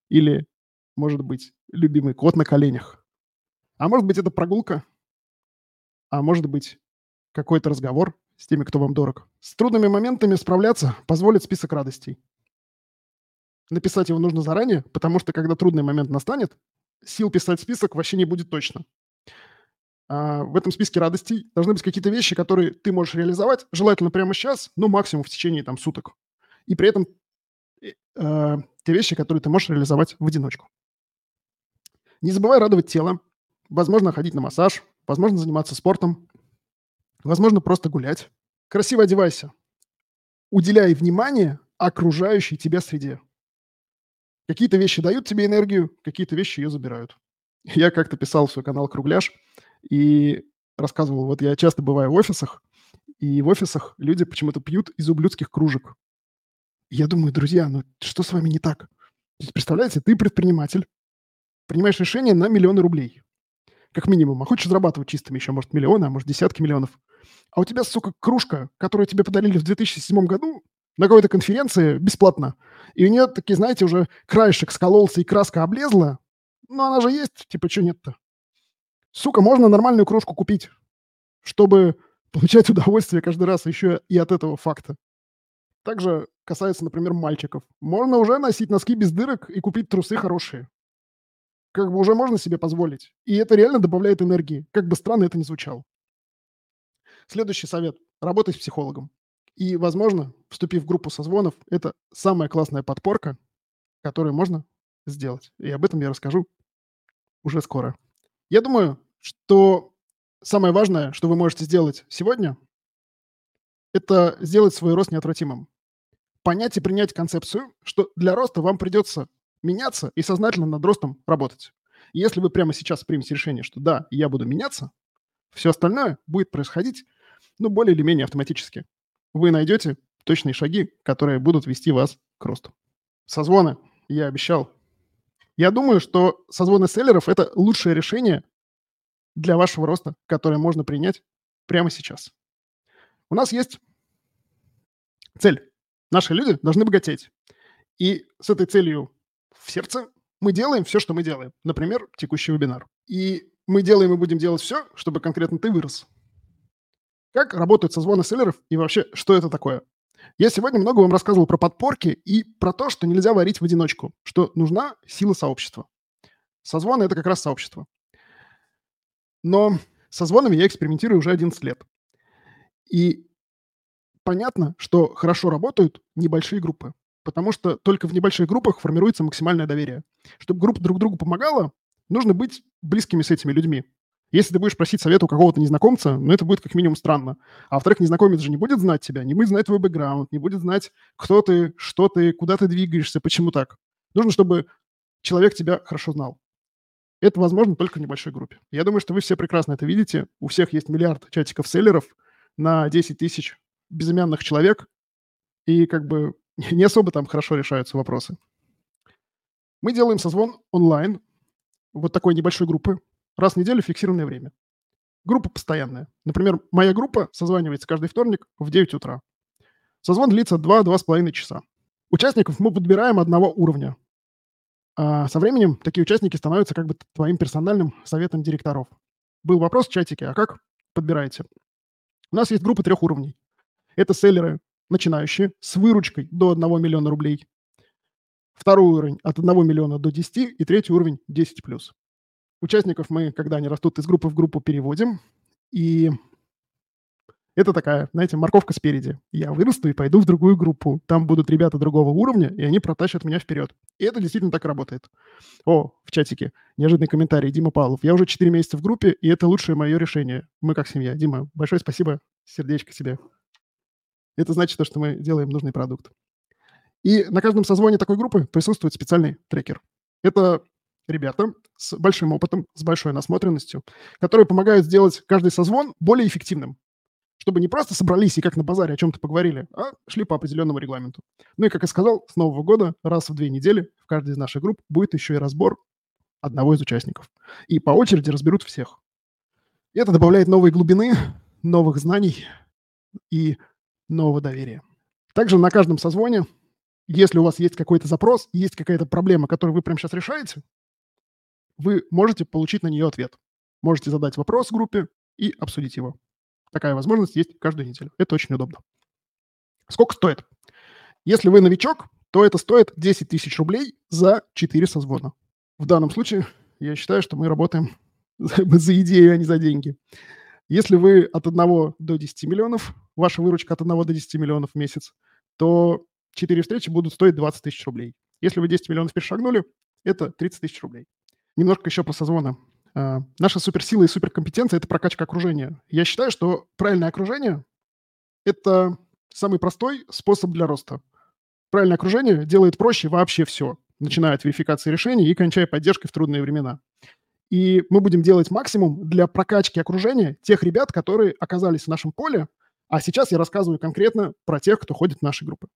Или, может быть, любимый кот на коленях. А может быть, это прогулка. А может быть, какой-то разговор с теми, кто вам дорог. С трудными моментами справляться позволит список радостей. Написать его нужно заранее, потому что когда трудный момент настанет, сил писать список вообще не будет точно. А в этом списке радостей должны быть какие-то вещи, которые ты можешь реализовать, желательно прямо сейчас, но максимум в течение там суток. И при этом э, э те вещи, которые ты можешь реализовать в одиночку. Не забывай радовать тело. Возможно, ходить на массаж, возможно, заниматься спортом, возможно, просто гулять. Красиво одевайся. Уделяй внимание окружающей тебя среде. Какие-то вещи дают тебе энергию, какие-то вещи ее забирают. <laughs> Я как-то писал в свой канал «Кругляш» и рассказывал, вот я часто бываю в офисах, и в офисах люди почему-то пьют из ублюдских кружек. Я думаю, друзья, ну что с вами не так? Представляете, ты предприниматель, принимаешь решение на миллионы рублей, как минимум, а хочешь зарабатывать чистыми еще, может, миллионы, а может, десятки миллионов. А у тебя, сука, кружка, которую тебе подарили в 2007 году на какой-то конференции бесплатно, и у нее, такие, знаете, уже краешек скололся и краска облезла, но она же есть, типа, что нет-то? Сука, можно нормальную кружку купить, чтобы получать удовольствие каждый раз еще и от этого факта. Также касается, например, мальчиков. Можно уже носить носки без дырок и купить трусы хорошие. Как бы уже можно себе позволить. И это реально добавляет энергии, как бы странно это ни звучало. Следующий совет. Работай с психологом. И, возможно, вступив в группу созвонов, это самая классная подпорка, которую можно сделать. И об этом я расскажу уже скоро. Я думаю, что самое важное, что вы можете сделать сегодня, это сделать свой рост неотвратимым. Понять и принять концепцию, что для роста вам придется меняться и сознательно над ростом работать. И если вы прямо сейчас примете решение, что да, я буду меняться, все остальное будет происходить, ну, более или менее автоматически. Вы найдете точные шаги, которые будут вести вас к росту. Созвоны, я обещал. Я думаю, что созвоны селлеров – это лучшее решение для вашего роста, которое можно принять прямо сейчас. У нас есть цель. Наши люди должны богатеть. И с этой целью в сердце мы делаем все, что мы делаем. Например, текущий вебинар. И мы делаем и будем делать все, чтобы конкретно ты вырос. Как работают созвоны селлеров и вообще, что это такое? Я сегодня много вам рассказывал про подпорки и про то, что нельзя варить в одиночку, что нужна сила сообщества. Созвоны – это как раз сообщество. Но со звонами я экспериментирую уже 11 лет. И понятно, что хорошо работают небольшие группы, потому что только в небольших группах формируется максимальное доверие. Чтобы группа друг другу помогала, нужно быть близкими с этими людьми. Если ты будешь просить совета у какого-то незнакомца, ну, это будет как минимум странно. А во-вторых, незнакомец же не будет знать тебя, не будет знать твой бэкграунд, не будет знать, кто ты, что ты, куда ты двигаешься, почему так. Нужно, чтобы человек тебя хорошо знал. Это возможно только в небольшой группе. Я думаю, что вы все прекрасно это видите. У всех есть миллиард чатиков селлеров на 10 тысяч безымянных человек, и как бы <laughs> не особо там хорошо решаются вопросы. Мы делаем созвон онлайн, вот такой небольшой группы, раз в неделю фиксированное время. Группа постоянная. Например, моя группа созванивается каждый вторник в 9 утра. Созвон длится 2-2,5 часа. Участников мы подбираем одного уровня. А со временем такие участники становятся как бы твоим персональным советом директоров. Был вопрос в чатике, а как подбираете? У нас есть группа трех уровней. Это селлеры начинающие с выручкой до 1 миллиона рублей. Второй уровень от 1 миллиона до 10 и третий уровень 10+. Участников мы, когда они растут из группы в группу, переводим. И это такая, знаете, морковка спереди. Я вырасту и пойду в другую группу. Там будут ребята другого уровня, и они протащат меня вперед. И это действительно так работает. О, в чатике неожиданный комментарий. Дима Павлов. Я уже 4 месяца в группе, и это лучшее мое решение. Мы как семья. Дима, большое спасибо. Сердечко тебе. Это значит то, что мы делаем нужный продукт. И на каждом созвоне такой группы присутствует специальный трекер. Это ребята с большим опытом, с большой насмотренностью, которые помогают сделать каждый созвон более эффективным чтобы не просто собрались и как на базаре о чем-то поговорили, а шли по определенному регламенту. Ну и, как я сказал, с Нового года раз в две недели в каждой из наших групп будет еще и разбор одного из участников. И по очереди разберут всех. И это добавляет новой глубины, новых знаний и нового доверия. Также на каждом созвоне, если у вас есть какой-то запрос, есть какая-то проблема, которую вы прямо сейчас решаете, вы можете получить на нее ответ. Можете задать вопрос группе и обсудить его. Такая возможность есть каждую неделю. Это очень удобно. Сколько стоит? Если вы новичок, то это стоит 10 тысяч рублей за 4 созвона. В данном случае я считаю, что мы работаем <laughs> за идею, а не за деньги. Если вы от 1 до 10 миллионов, ваша выручка от 1 до 10 миллионов в месяц, то 4 встречи будут стоить 20 тысяч рублей. Если вы 10 миллионов перешагнули, это 30 тысяч рублей. Немножко еще про созвоны. А, наша суперсила и суперкомпетенция – это прокачка окружения. Я считаю, что правильное окружение – это самый простой способ для роста. Правильное окружение делает проще вообще все, начиная от верификации решений и кончая поддержкой в трудные времена. И мы будем делать максимум для прокачки окружения тех ребят, которые оказались в нашем поле, а сейчас я рассказываю конкретно про тех, кто ходит в наши группы.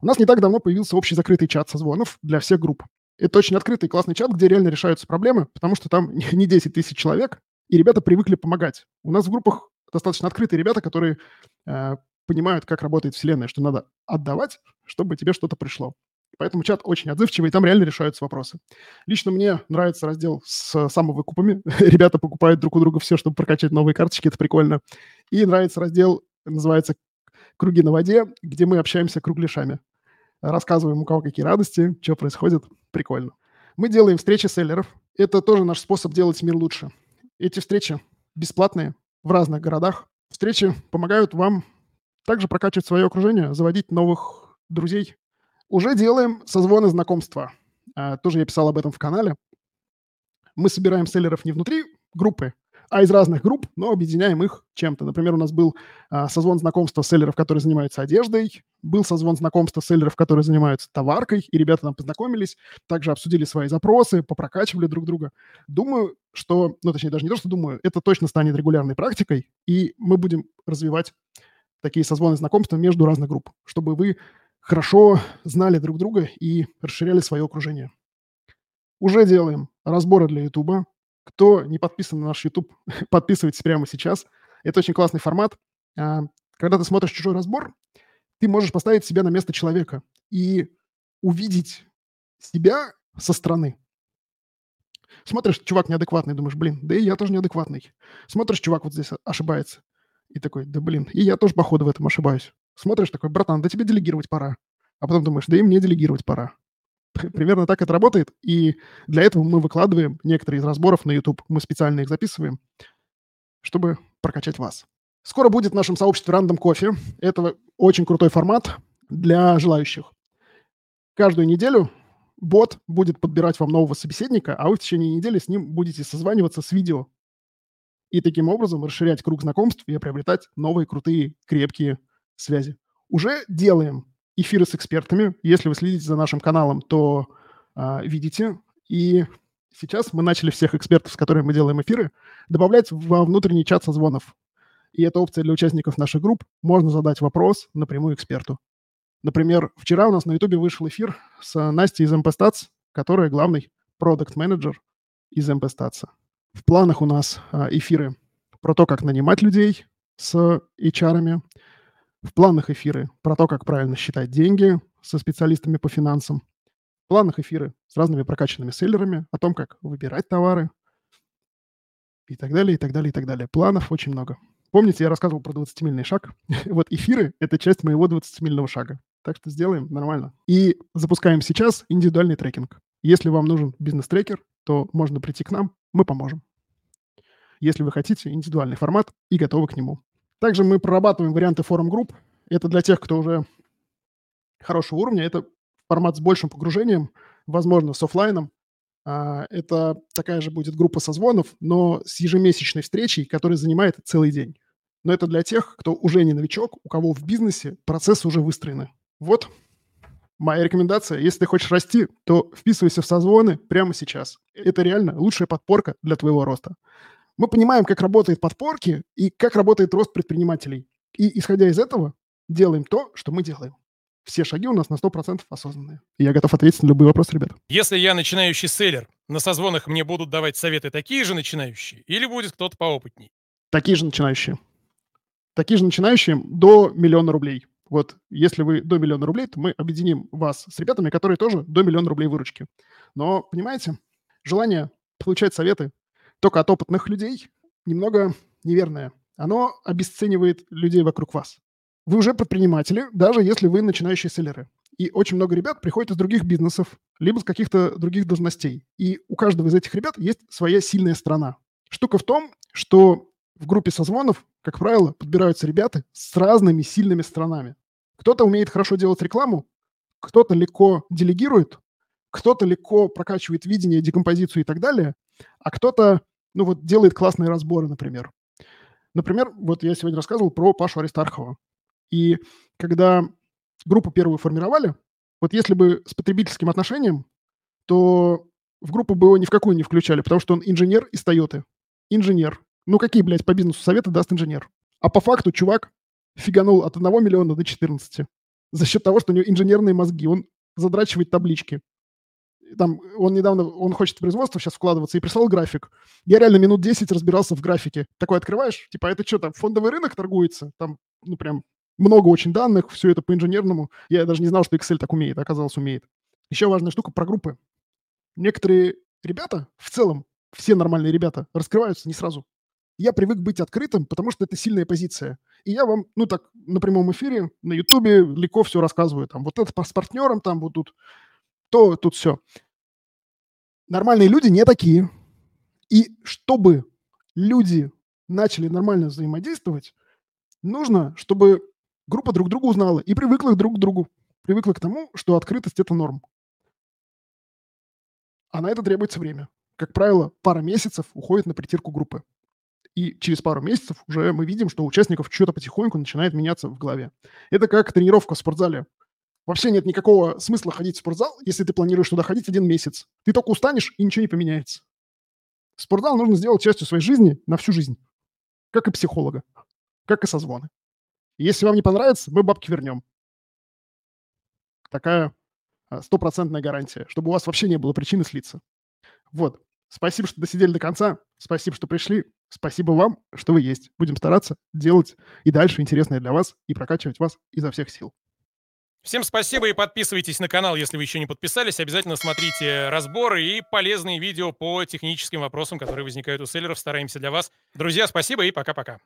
У нас не так давно появился общий закрытый чат созвонов для всех групп. Это очень открытый классный чат, где реально решаются проблемы, потому что там <laughs> не 10 тысяч человек, и ребята привыкли помогать. У нас в группах достаточно открытые ребята, которые э, понимают, как работает Вселенная, что надо отдавать, чтобы тебе что-то пришло. Поэтому чат очень отзывчивый, и там реально решаются вопросы. Лично мне нравится раздел с самовыкупами. <laughs> Ребята покупают друг у друга все, чтобы прокачать новые карточки, это прикольно. И нравится раздел, называется «Круги на воде», где мы общаемся кругляшами. Рассказываем, у кого какие радости, что происходит. Прикольно. Мы делаем встречи селлеров. Это тоже наш способ делать мир лучше. Эти встречи бесплатные в разных городах. Встречи помогают вам также прокачивать свое окружение, заводить новых друзей. Уже делаем созвоны знакомства. А, тоже я писал об этом в канале. Мы собираем селлеров не внутри группы, а из разных групп, но объединяем их чем-то. Например, у нас был а, созвон знакомства селлеров, которые занимаются одеждой, был созвон знакомства селлеров, которые занимаются товаркой, и ребята там познакомились, также обсудили свои запросы, попрокачивали друг друга. Думаю, что, ну, точнее, даже не то, что думаю, это точно станет регулярной практикой, и мы будем развивать такие созвоны знакомства между разных групп, чтобы вы хорошо знали друг друга и расширяли свое окружение. Уже делаем разборы для Ютуба. Кто не подписан на наш YouTube, <laughs> подписывайтесь прямо сейчас. Это очень классный формат. А, когда ты смотришь чужой разбор, ты можешь поставить себя на место человека и увидеть себя со стороны. Смотришь, чувак неадекватный, думаешь, блин, да и я тоже неадекватный. Смотришь, чувак вот здесь ошибается. И такой, да блин, и я тоже, походу, в этом ошибаюсь. Смотришь такой, братан, да тебе делегировать пора. А потом думаешь, да и мне делегировать пора. Примерно так это работает. И для этого мы выкладываем некоторые из разборов на YouTube. Мы специально их записываем, чтобы прокачать вас. Скоро будет в нашем сообществе Random Coffee. Это очень крутой формат для желающих. Каждую неделю бот будет подбирать вам нового собеседника, а вы в течение недели с ним будете созваниваться с видео и таким образом расширять круг знакомств и приобретать новые крутые крепкие связи. Уже делаем эфиры с экспертами. Если вы следите за нашим каналом, то а, видите. И сейчас мы начали всех экспертов, с которыми мы делаем эфиры, добавлять во внутренний чат созвонов. И это опция для участников наших групп. Можно задать вопрос напрямую эксперту. Например, вчера у нас на YouTube вышел эфир с Настей из MPStats, которая главный продукт-менеджер из MPStats. В планах у нас а, эфиры про то, как нанимать людей с HR. В планах эфиры про то, как правильно считать деньги со специалистами по финансам. В планах эфиры с разными прокачанными селлерами о том, как выбирать товары и так далее, и так далее, и так далее. Планов очень много. Помните, я рассказывал про 20-мильный шаг? <laughs> вот эфиры – это часть моего 20-мильного шага. Так что сделаем нормально. И запускаем сейчас индивидуальный трекинг. Если вам нужен бизнес-трекер, то можно прийти к нам, мы поможем. Если вы хотите индивидуальный формат и готовы к нему. Также мы прорабатываем варианты форум-групп. Это для тех, кто уже хорошего уровня. Это формат с большим погружением, возможно, с офлайном. А, это такая же будет группа созвонов, но с ежемесячной встречей, которая занимает целый день. Но это для тех, кто уже не новичок, у кого в бизнесе процессы уже выстроены. Вот моя рекомендация. Если ты хочешь расти, то вписывайся в созвоны прямо сейчас. Это реально лучшая подпорка для твоего роста. Мы понимаем, как работают подпорки и как работает рост предпринимателей. И исходя из этого, делаем то, что мы делаем. Все шаги у нас на 100% осознанные. И я готов ответить на любые вопросы, ребята. Если я начинающий селлер, на созвонах мне будут давать советы такие же начинающие или будет кто-то поопытней? Такие же начинающие. Такие же начинающие до миллиона рублей. Вот если вы до миллиона рублей, то мы объединим вас с ребятами, которые тоже до миллиона рублей выручки. Но, понимаете, желание получать советы только от опытных людей немного неверное. Оно обесценивает людей вокруг вас. Вы уже предприниматели, даже если вы начинающие селлеры. И очень много ребят приходят из других бизнесов, либо с каких-то других должностей. И у каждого из этих ребят есть своя сильная сторона. Штука в том, что в группе созвонов, как правило, подбираются ребята с разными сильными сторонами. Кто-то умеет хорошо делать рекламу, кто-то легко делегирует, кто-то легко прокачивает видение, декомпозицию и так далее, а кто-то, ну вот, делает классные разборы, например. Например, вот я сегодня рассказывал про Пашу Аристархова. И когда группу первую формировали, вот если бы с потребительским отношением, то в группу бы его ни в какую не включали, потому что он инженер из Тойоты. Инженер. Ну какие, блядь, по бизнесу советы даст инженер? А по факту чувак фиганул от 1 миллиона до 14 за счет того, что у него инженерные мозги. Он задрачивает таблички. Там он недавно, он хочет в производство сейчас вкладываться и прислал график. Я реально минут 10 разбирался в графике. Такой открываешь, типа, это что там, фондовый рынок торгуется? Там, ну прям много очень данных, все это по инженерному. Я даже не знал, что Excel так умеет, а оказалось умеет. Еще важная штука про группы. Некоторые ребята, в целом, все нормальные ребята, раскрываются не сразу. Я привык быть открытым, потому что это сильная позиция. И я вам, ну так, на прямом эфире, на Ютубе легко все рассказываю. Там вот это с партнером, там вот тут, то, тут все. Нормальные люди не такие. И чтобы люди начали нормально взаимодействовать, нужно, чтобы группа друг друга узнала и привыкла друг к другу. Привыкла к тому, что открытость – это норм. А на это требуется время. Как правило, пара месяцев уходит на притирку группы. И через пару месяцев уже мы видим, что у участников что-то потихоньку начинает меняться в голове. Это как тренировка в спортзале. Вообще нет никакого смысла ходить в спортзал, если ты планируешь туда ходить один месяц. Ты только устанешь, и ничего не поменяется. Спортзал нужно сделать частью своей жизни на всю жизнь. Как и психолога. Как и созвоны. Если вам не понравится, мы бабки вернем. Такая а, стопроцентная гарантия, чтобы у вас вообще не было причины слиться. Вот. Спасибо, что досидели до конца. Спасибо, что пришли. Спасибо вам, что вы есть. Будем стараться делать и дальше интересное для вас и прокачивать вас изо всех сил. Всем спасибо и подписывайтесь на канал, если вы еще не подписались. Обязательно смотрите разборы и полезные видео по техническим вопросам, которые возникают у селлеров. Стараемся для вас. Друзья, спасибо и пока-пока.